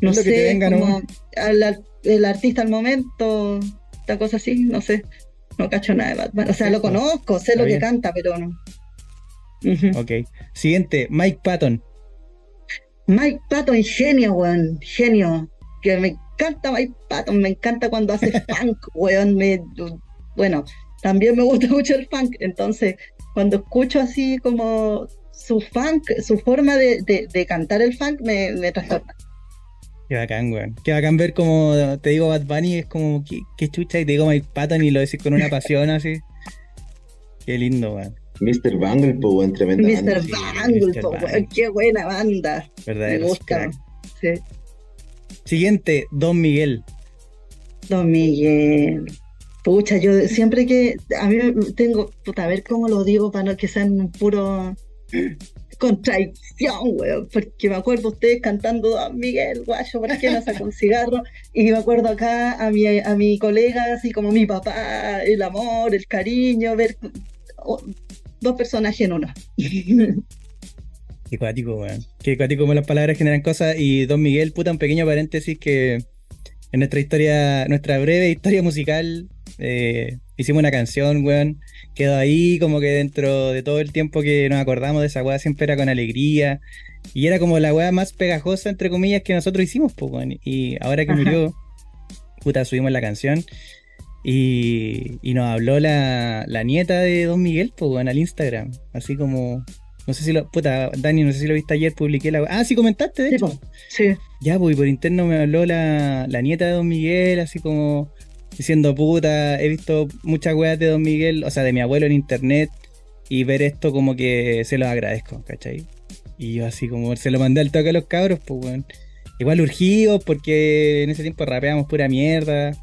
lo que te sé, venga, como ¿no? al- al- el artista al momento, esta cosa así, no sé. No cacho nada de Bunny. O sea, lo conozco, sé lo que canta, pero no. Ok. Siguiente, Mike Patton. Mike Patton, genio, weón, genio. Que me encanta Mike Patton, me encanta cuando hace funk, weón. Me, bueno, también me gusta mucho el funk, entonces cuando escucho así como su funk, su forma de, de- de cantar el funk me, me trastorna. Qué bacán, weón. Qué bacán ver como te digo Bad Bunny, es como, qué, qué chucha, y te digo Mike Patton y lo decís con una pasión así. Qué lindo, weón. Mr. Bungle, pues, weón, tremenda banda. Mr. po, Bungle. weón, qué buena banda. Me gusta. Sí. Siguiente, Don Miguel. Don Miguel. Pucha, yo siempre que a mí me- tengo, puta, a ver cómo lo digo para no que sean un puro contradicción, weón, porque me acuerdo ustedes cantando Don Miguel, guayo, ¿por qué no saca un cigarro? Y me acuerdo acá a mi, a mi colega, así como mi papá, el amor, el cariño, ver dos personajes en uno. Qué cuático, weón. Qué cuático como las palabras generan cosas. Y Don Miguel, puta, un pequeño paréntesis que en nuestra historia, nuestra breve historia musical, eh, hicimos una canción, weón. Quedó ahí como que dentro de todo el tiempo que nos acordamos de esa weá siempre era con alegría. Y era como la weá más pegajosa, entre comillas, que nosotros hicimos, pues, weón. Y ahora que Ajá. murió, puta, subimos la canción. Y, y nos habló la, la nieta de Don Miguel, pues, weón, al Instagram. Así como, no sé si lo, puta, Dani, no sé si lo viste ayer, publiqué la. Ah, sí, comentaste, de Sí, hecho. po. Sí. Ya, pues, y por interno me habló la, la nieta de Don Miguel, así como diciendo, puta, he visto muchas weas de Don Miguel, o sea, de mi abuelo en internet, y ver esto como que se los agradezco, ¿cachai? Y yo así como se lo mandé al toque a los cabros, pues, weón. Igual urgidos, porque en ese tiempo rapeábamos pura mierda,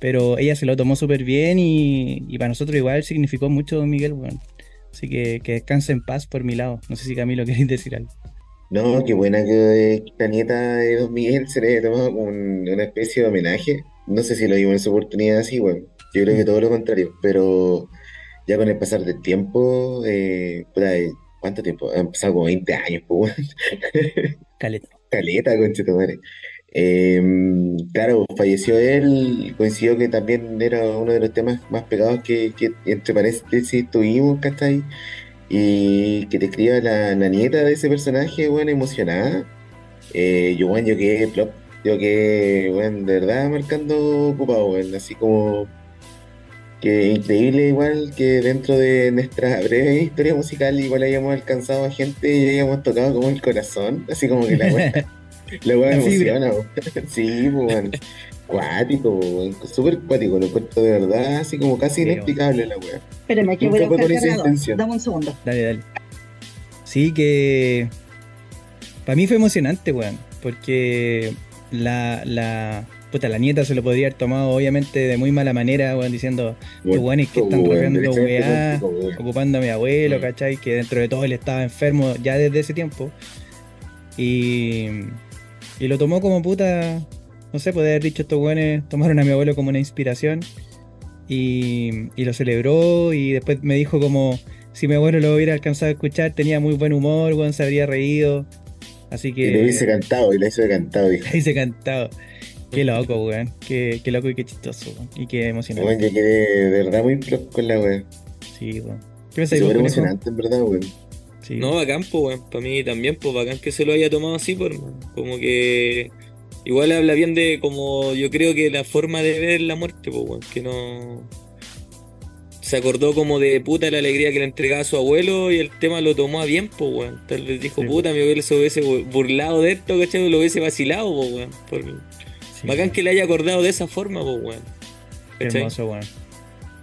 pero ella se lo tomó súper bien y, para nosotros igual significó mucho Don Miguel, weón. Así que que descanse en paz por mi lado. No sé si Camilo queréis decir algo. No, qué buena que la nieta de Don Miguel se le haya tomado como un- una especie de homenaje. No sé si lo vimos en su oportunidad así, weón. Yo creo que todo lo contrario, pero ya con el pasar del tiempo, eh, eh, ¿cuánto tiempo? Han pasado como 20 años, pues, weón. Caleta. Caleta, concha tu madre. Eh, claro, falleció él, coincidió que también era uno de los temas más pegados que, que entre paréntesis tuvimos, ¿cachai? Y que te escriba la, la nieta de ese personaje, bueno, emocionada. Eh, yo, bueno, yo quedé plop, yo quedé, bueno, de verdad marcando ocupado, bueno, así como que increíble igual que dentro de nuestra breve historia musical igual hayamos alcanzado a gente y hayamos tocado como el corazón, así como que la wea, la fibra. emociona, weón. sí, pues, weón. cuático, weón, súper cuático, lo encuentro de verdad, así como casi inexplicable la wea. Espérame, que Nunca voy a buscar. Dame un segundo. Dale, dale. Sí, que. Para mí fue emocionante, weón. Porque la, la. Puta, la nieta se lo podría haber tomado, obviamente, de muy mala manera, weón, diciendo, Qué weones que están derechamente weá, ocupando a mi abuelo. ¿cachai? Que dentro de todo él estaba enfermo ya desde ese tiempo. Y. Y lo tomó como puta. No sé, puede haber dicho estos weones, tomaron a mi abuelo como una inspiración. Y, y lo celebró y después me dijo como si mi abuelo lo hubiera alcanzado a escuchar, tenía muy buen humor, weón, se habría reído. Así que... Y le hubiese cantado, y le hubiese cantado, dijo. Ahí se cantado. Qué loco, weón. Qué, qué loco y qué chistoso, weón. Y qué emocionante. Weón, yo quedé de verdad muy plop con la wea. Sí, weón. ¿Qué pensáis Súper emocionante, en verdad, weón. Sí. No, bacán, pues, weón. Para mí también, pues, bacán que se lo haya tomado así, por Como que. Igual habla bien de como yo creo que la forma de ver la muerte, pues, weón. Que no. Se acordó como de puta la alegría que le entregaba a su abuelo y el tema lo tomó a bien, pues, weón. Tal vez dijo, Sí, puta, mi abuelo se hubiese bu- burlado de esto, ¿cachai? Lo hubiese vacilado, pues, weón. Por- Sí, Bacán que le haya acordado de esa forma, pues, weón. Hermoso, weón.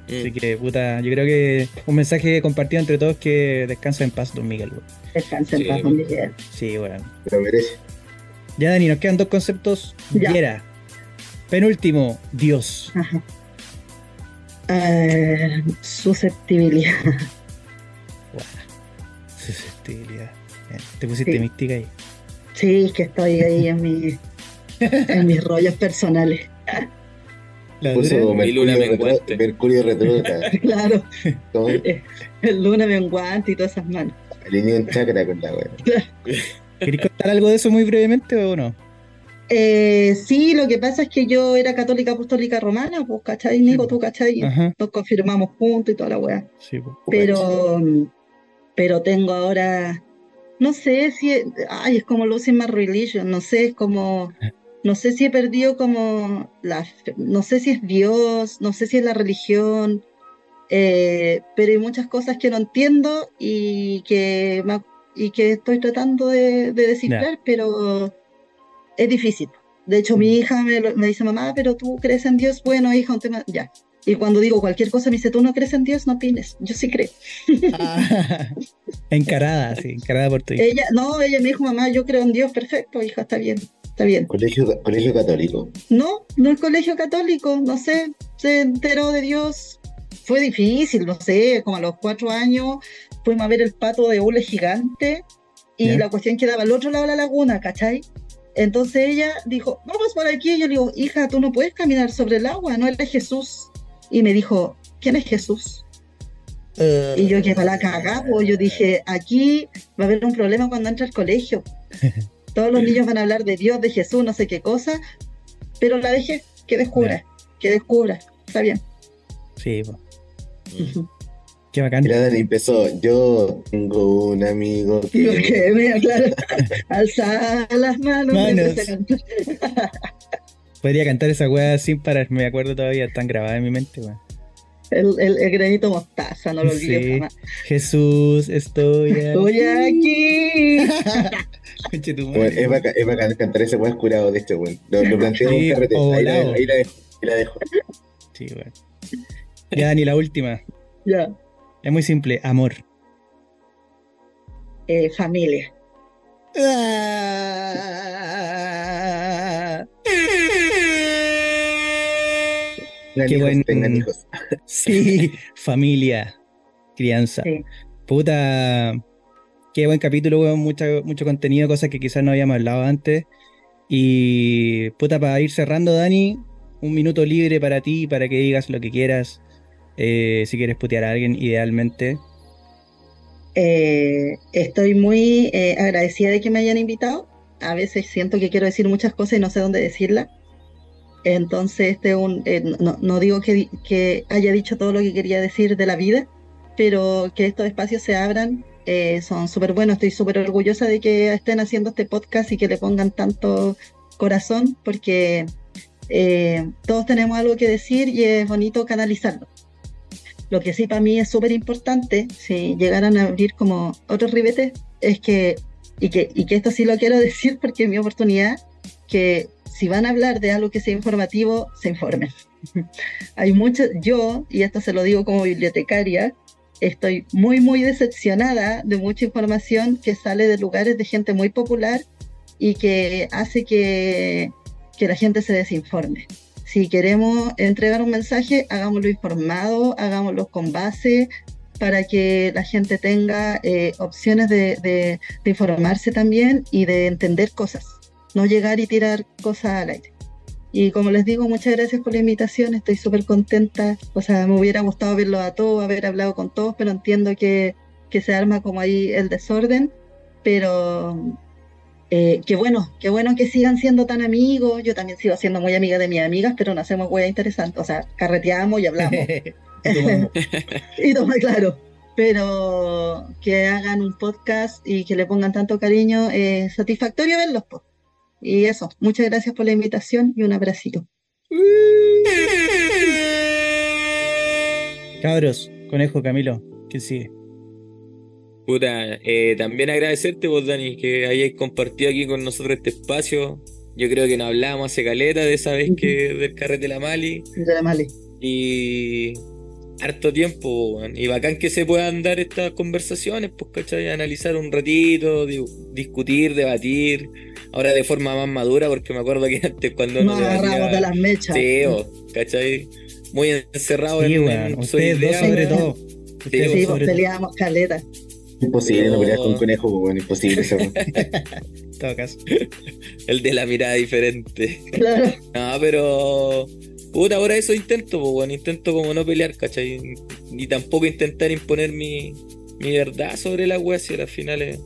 Mm. Así que, puta, yo creo que un mensaje compartido entre todos que descansa en paz, don Miguel, weón. Descansa en Sí. paz, don Miguel. Sí, weón. Lo merece. Ya, Dani, nos quedan dos conceptos. Ya. Yera. Penúltimo, Dios. Ajá. Eh, susceptibilidad. Susceptibilidad. Eh, Te pusiste Sí. mística ahí. Sí, es que estoy ahí en, mi, en mis rollos personales. La Puso Mercurio, retro. Mercurio retrógrado. Claro, Como el luna menguante y todas esas manos. alineó un chakra con la wea. ¿Queréis contar algo de eso muy brevemente o no? Eh, sí, lo que pasa es que yo era católica apostólica romana, pues, ¿cachai, Nico? ¿Tú, cachai? Ajá. Nos confirmamos juntos y toda la weá. Sí, pues. Pero, pero tengo ahora, no sé si, ay, es como losing my religion, no sé, es como, no sé si he perdido como, la, no sé si es Dios, no sé si es la religión, eh, pero hay muchas cosas que no entiendo y que, y que estoy tratando de, de descifrar, pero es difícil. De hecho, mi mm. hija me, me, dice, mamá, pero tú crees en Dios. Bueno, hija, un tema, ya. Y cuando digo cualquier cosa, me dice, tú no crees en Dios, no opines. Yo sí creo. Ah, encarada, sí, encarada por tu hija. Ella, no, ella me dijo, mamá, yo creo en Dios, perfecto, hija, está bien, está bien. ¿Colegio, colegio católico? No, no es colegio católico, no sé, se enteró de Dios. Fue difícil, no sé, como a los cuatro años fuimos a ver el pato de hule gigante y la cuestión quedaba al otro lado de la laguna, ¿cachai? Entonces ella dijo, vamos por aquí. Y yo le digo, hija, tú no puedes caminar sobre el agua, no eres Jesús. Y me dijo, ¿quién es Jesús? y yo que para la cagada, pues yo dije, aquí va a haber un problema cuando entre al colegio. Todos los niños van a hablar de Dios, de Jesús, no sé qué cosa, pero la dejé, que descubra, que descubra, está bien. Sí, pues. Qué bacán. Y la Dani empezó, yo tengo un amigo que... que me claro, alza las manos. manos. Podría cantar esa weá sin parar, me acuerdo todavía, tan grabada en mi mente, weá. El, el, el, granito mostaza, no lo olvides sí. jamás. Jesús, estoy aquí. Estoy aquí. bueno, es, bacán, es bacán cantar ese weá curado de este weón. Lo, lo planteo en un carrete. Ahí la, ahí la dejo. Ahí la dejo. Sí, weón. Ya, Dani, la última. Ya. Es muy simple, amor. Eh, familia. Ah. Qué buen. Tengan hijos. Sí, familia, crianza. Sí. Puta. Qué buen capítulo, weón. Mucho, mucho contenido, cosas que quizás no habíamos hablado antes. Y puta, para ir cerrando, Dani, un minuto libre para ti, para que digas lo que quieras. Eh, si quieres putear a alguien, idealmente. Eh, estoy muy eh, agradecida de que me hayan invitado. A veces siento que quiero decir muchas cosas y no sé dónde decirlas. Entonces, este un, eh, no, no, digo que, que, haya dicho todo lo que quería decir de la vida, pero que estos espacios se abran eh, son súper buenos. Estoy súper orgullosa de que estén haciendo este podcast y que le pongan tanto corazón, porque eh, todos tenemos algo que decir y es bonito canalizarlo. Lo que sí para mí es súper importante, si llegaran a abrir como otros ribetes, es que y, que, y que esto sí lo quiero decir porque es mi oportunidad, que si van a hablar de algo que sea informativo, se informen. Hay mucho, yo, y esto se lo digo como bibliotecaria, estoy muy, muy decepcionada de mucha información que sale de lugares de gente muy popular y que hace que, que la gente se desinforme. Si queremos entregar un mensaje, hagámoslo informado, hagámoslo con base, para que la gente tenga eh, opciones de, de, de, informarse también y de entender cosas, no llegar y tirar cosas al aire. Y como les digo, muchas gracias por la invitación, estoy súper contenta, o sea, me hubiera gustado verlo a todos, haber hablado con todos, pero entiendo que, que se arma como ahí el desorden, pero eh, qué bueno, qué bueno que sigan siendo tan amigos, yo también sigo siendo muy amiga de mis amigas, pero no hacemos hueá interesante, o sea, carreteamos y hablamos. y toma claro. Pero que hagan un podcast y que le pongan tanto cariño, es satisfactorio verlos. Po. Y eso, muchas gracias por la invitación y un abracito. Cabros, conejo, Camilo, ¿quién sigue? Puta, eh, también agradecerte vos, Dani, que hayáis compartido aquí con nosotros este espacio. Yo creo que nos hablábamos hace caleta de esa vez que del carrete de la Mali. De la Mali. Y harto tiempo, y bacán que se puedan dar estas conversaciones, pues, ¿cachai? Analizar un ratito, di discutir, debatir, ahora de forma más madura, porque me acuerdo que antes cuando no agarramos de las mechas. Sí, ¿cachai? Muy encerrado sí, en, bueno, en ustedes dos sobre todo. Ustedes sí, pues peleábamos caleta. Imposible no pelear con un conejo, bueno, imposible eso. todo caso. El de la mirada diferente. Claro. No, pero Puta, ahora eso intento, pues, bueno, intento como no pelear, ¿cachai? Ni tampoco intentar imponer mi, mi verdad sobre la wea, si al final es...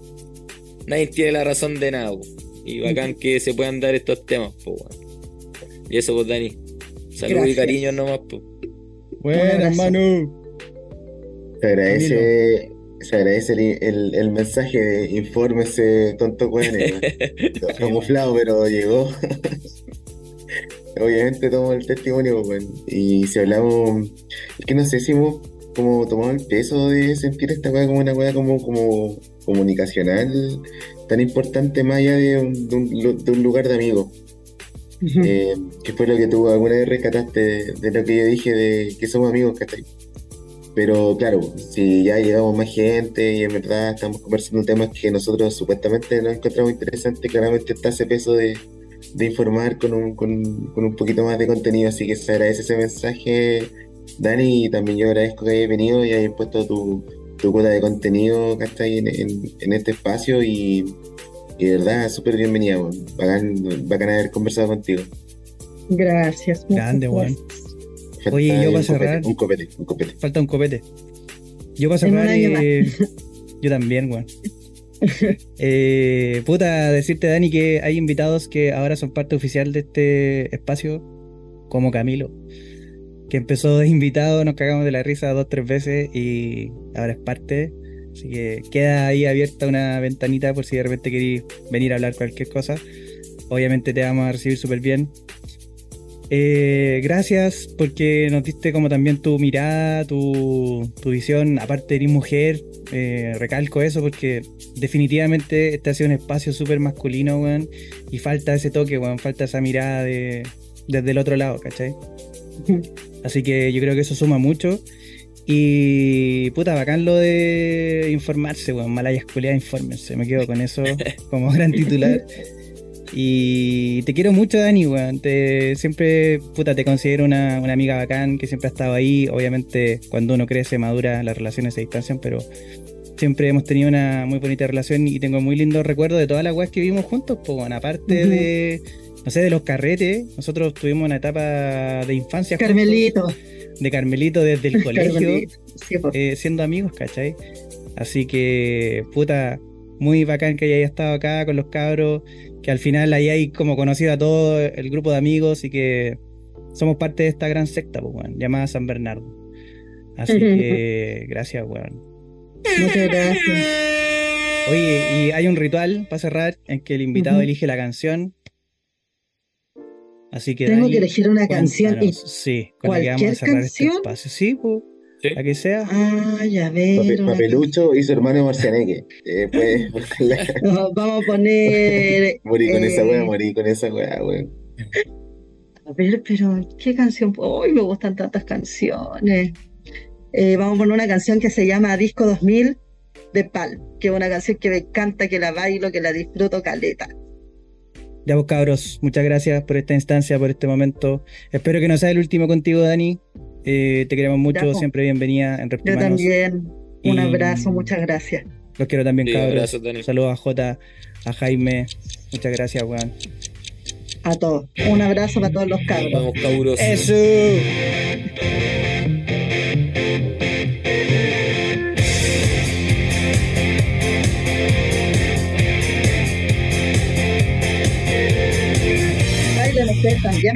nadie tiene la razón de nada, pues. Y bacán que se puedan dar estos temas, pues, bueno. Y eso, pues, Dani. Salud y cariño nomás, pues. Bueno, hermano. Se agradece, se agradece el, el, el mensaje de infórmese, tonto weón. camuflado, pero llegó. Obviamente tomo el testimonio, weón. Y si hablamos, es que no sé si hemos como tomado el peso de sentir esta weá como una weá como, como comunicacional tan importante más allá de un, de un, de un lugar de amigos. Eh, que fue lo que tú alguna vez rescataste de, de, lo que yo dije de que somos amigos, ¿cachai? Pero claro, si ya llegamos más gente y en verdad estamos conversando temas que nosotros supuestamente nos encontramos interesantes, claramente está ese peso de, de informar con un, con, con, un poquito más de contenido, así que se agradece ese mensaje, Dani, y también yo agradezco que hayas venido y hayas puesto tu, tu cuota de contenido que está ahí en, en, en este espacio y, y de verdad, súper bienvenida, bacán, bacán haber conversado contigo. Gracias. Grande, Oye, yo para cerrar. un copete, un copete. Falta un copete. Yo para cerrar. Eh, yo también, weón. eh, puta, decirte, Dani, que hay invitados que ahora son parte oficial de este espacio, como Camilo, que empezó de invitado, nos cagamos de la risa dos, tres veces y ahora es parte. Así que queda ahí abierta una ventanita por si de repente queréis venir a hablar cualquier cosa. Obviamente te vamos a recibir súper bien. Eh, gracias porque nos diste como también tu mirada, tu, tu visión. Aparte eres mujer, eh, recalco eso porque definitivamente este ha sido un espacio súper masculino, weón. Y falta ese toque, weón. Falta esa mirada de, desde el otro lado, ¿cachai? Así que yo creo que eso suma mucho. Y puta, bacán lo de informarse, weón. Malayas culiadas, infórmense. Me quedo con eso como gran titular. Y te quiero mucho, Dani, weón. Te, siempre, puta, te considero una, una, amiga bacán que siempre ha estado ahí. Obviamente, cuando uno crece, madura, las relaciones se distancian, pero siempre hemos tenido una muy bonita relación y tengo muy lindos recuerdos de todas las weas que vivimos juntos, pues, bueno, aparte uh -huh. de, no sé, de los carretes. Nosotros tuvimos una etapa de infancia. Carmelito. Juntos, de Carmelito desde el colegio, sí, eh, siendo amigos, ¿cachai? Así que, puta, muy bacán que hayáis estado acá con los cabros, que al final hayáis como conocido a todo el grupo de amigos y que somos parte de esta gran secta, pues, weón, llamada San Bernardo. Así que, gracias, weón. Muchas gracias. Oye, y hay un ritual para cerrar en que el invitado uh -huh. elige la canción. Así que. Tengo Dani, que elegir una canción. Y sí, con la que vamos a cerrar canción? este espacio. Sí, pues. ¿Sí? La que sea. Ah, ya ver. Papel, papelucho y su hermano Marcianeque. Eh, pues, no, vamos a poner. morí con eh... esa wea, morí con esa wea, weón. A ver, pero ¿qué canción? Hoy me gustan tantas canciones. Eh, vamos a poner una canción que se llama Disco 2000 de Pal, que es una canción que me encanta, que la bailo, que la disfruto caleta. Ya vos cabros, muchas gracias por esta instancia, por este momento. Espero que no sea el último contigo, Dani. Eh, te queremos mucho, ya, siempre bienvenida en Reptimanos. Yo también. Un y... abrazo, muchas gracias. Los quiero también, sí, cabros. Abrazo, Saludos a Jota, a Jaime. Muchas gracias, weón. A todos. Un abrazo para todos los cabros. Vamos, cabros. Eso. Bailen ustedes también.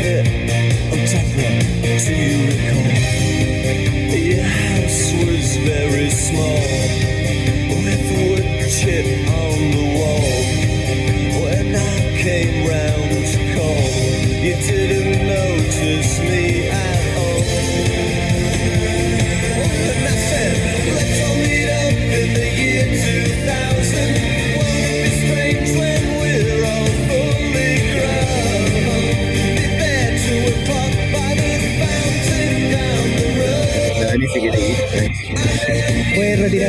Ya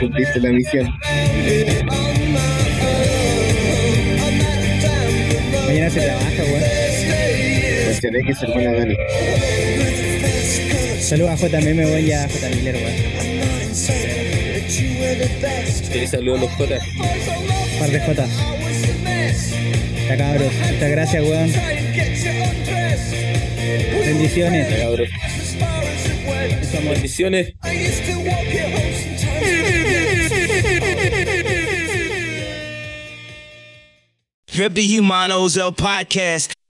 cumpliste la misión. Mañana se trabaja, weón. Mencioné que es hermana Dani. Saludos a JMM, weón, y a J. Miller, weón. Sí, saludos a los J. Par de J. Ya cabros, muchas gracias, weón. Bendiciones. Ya. Mucho amor. Bendiciones. Rip the Humanos El Podcast.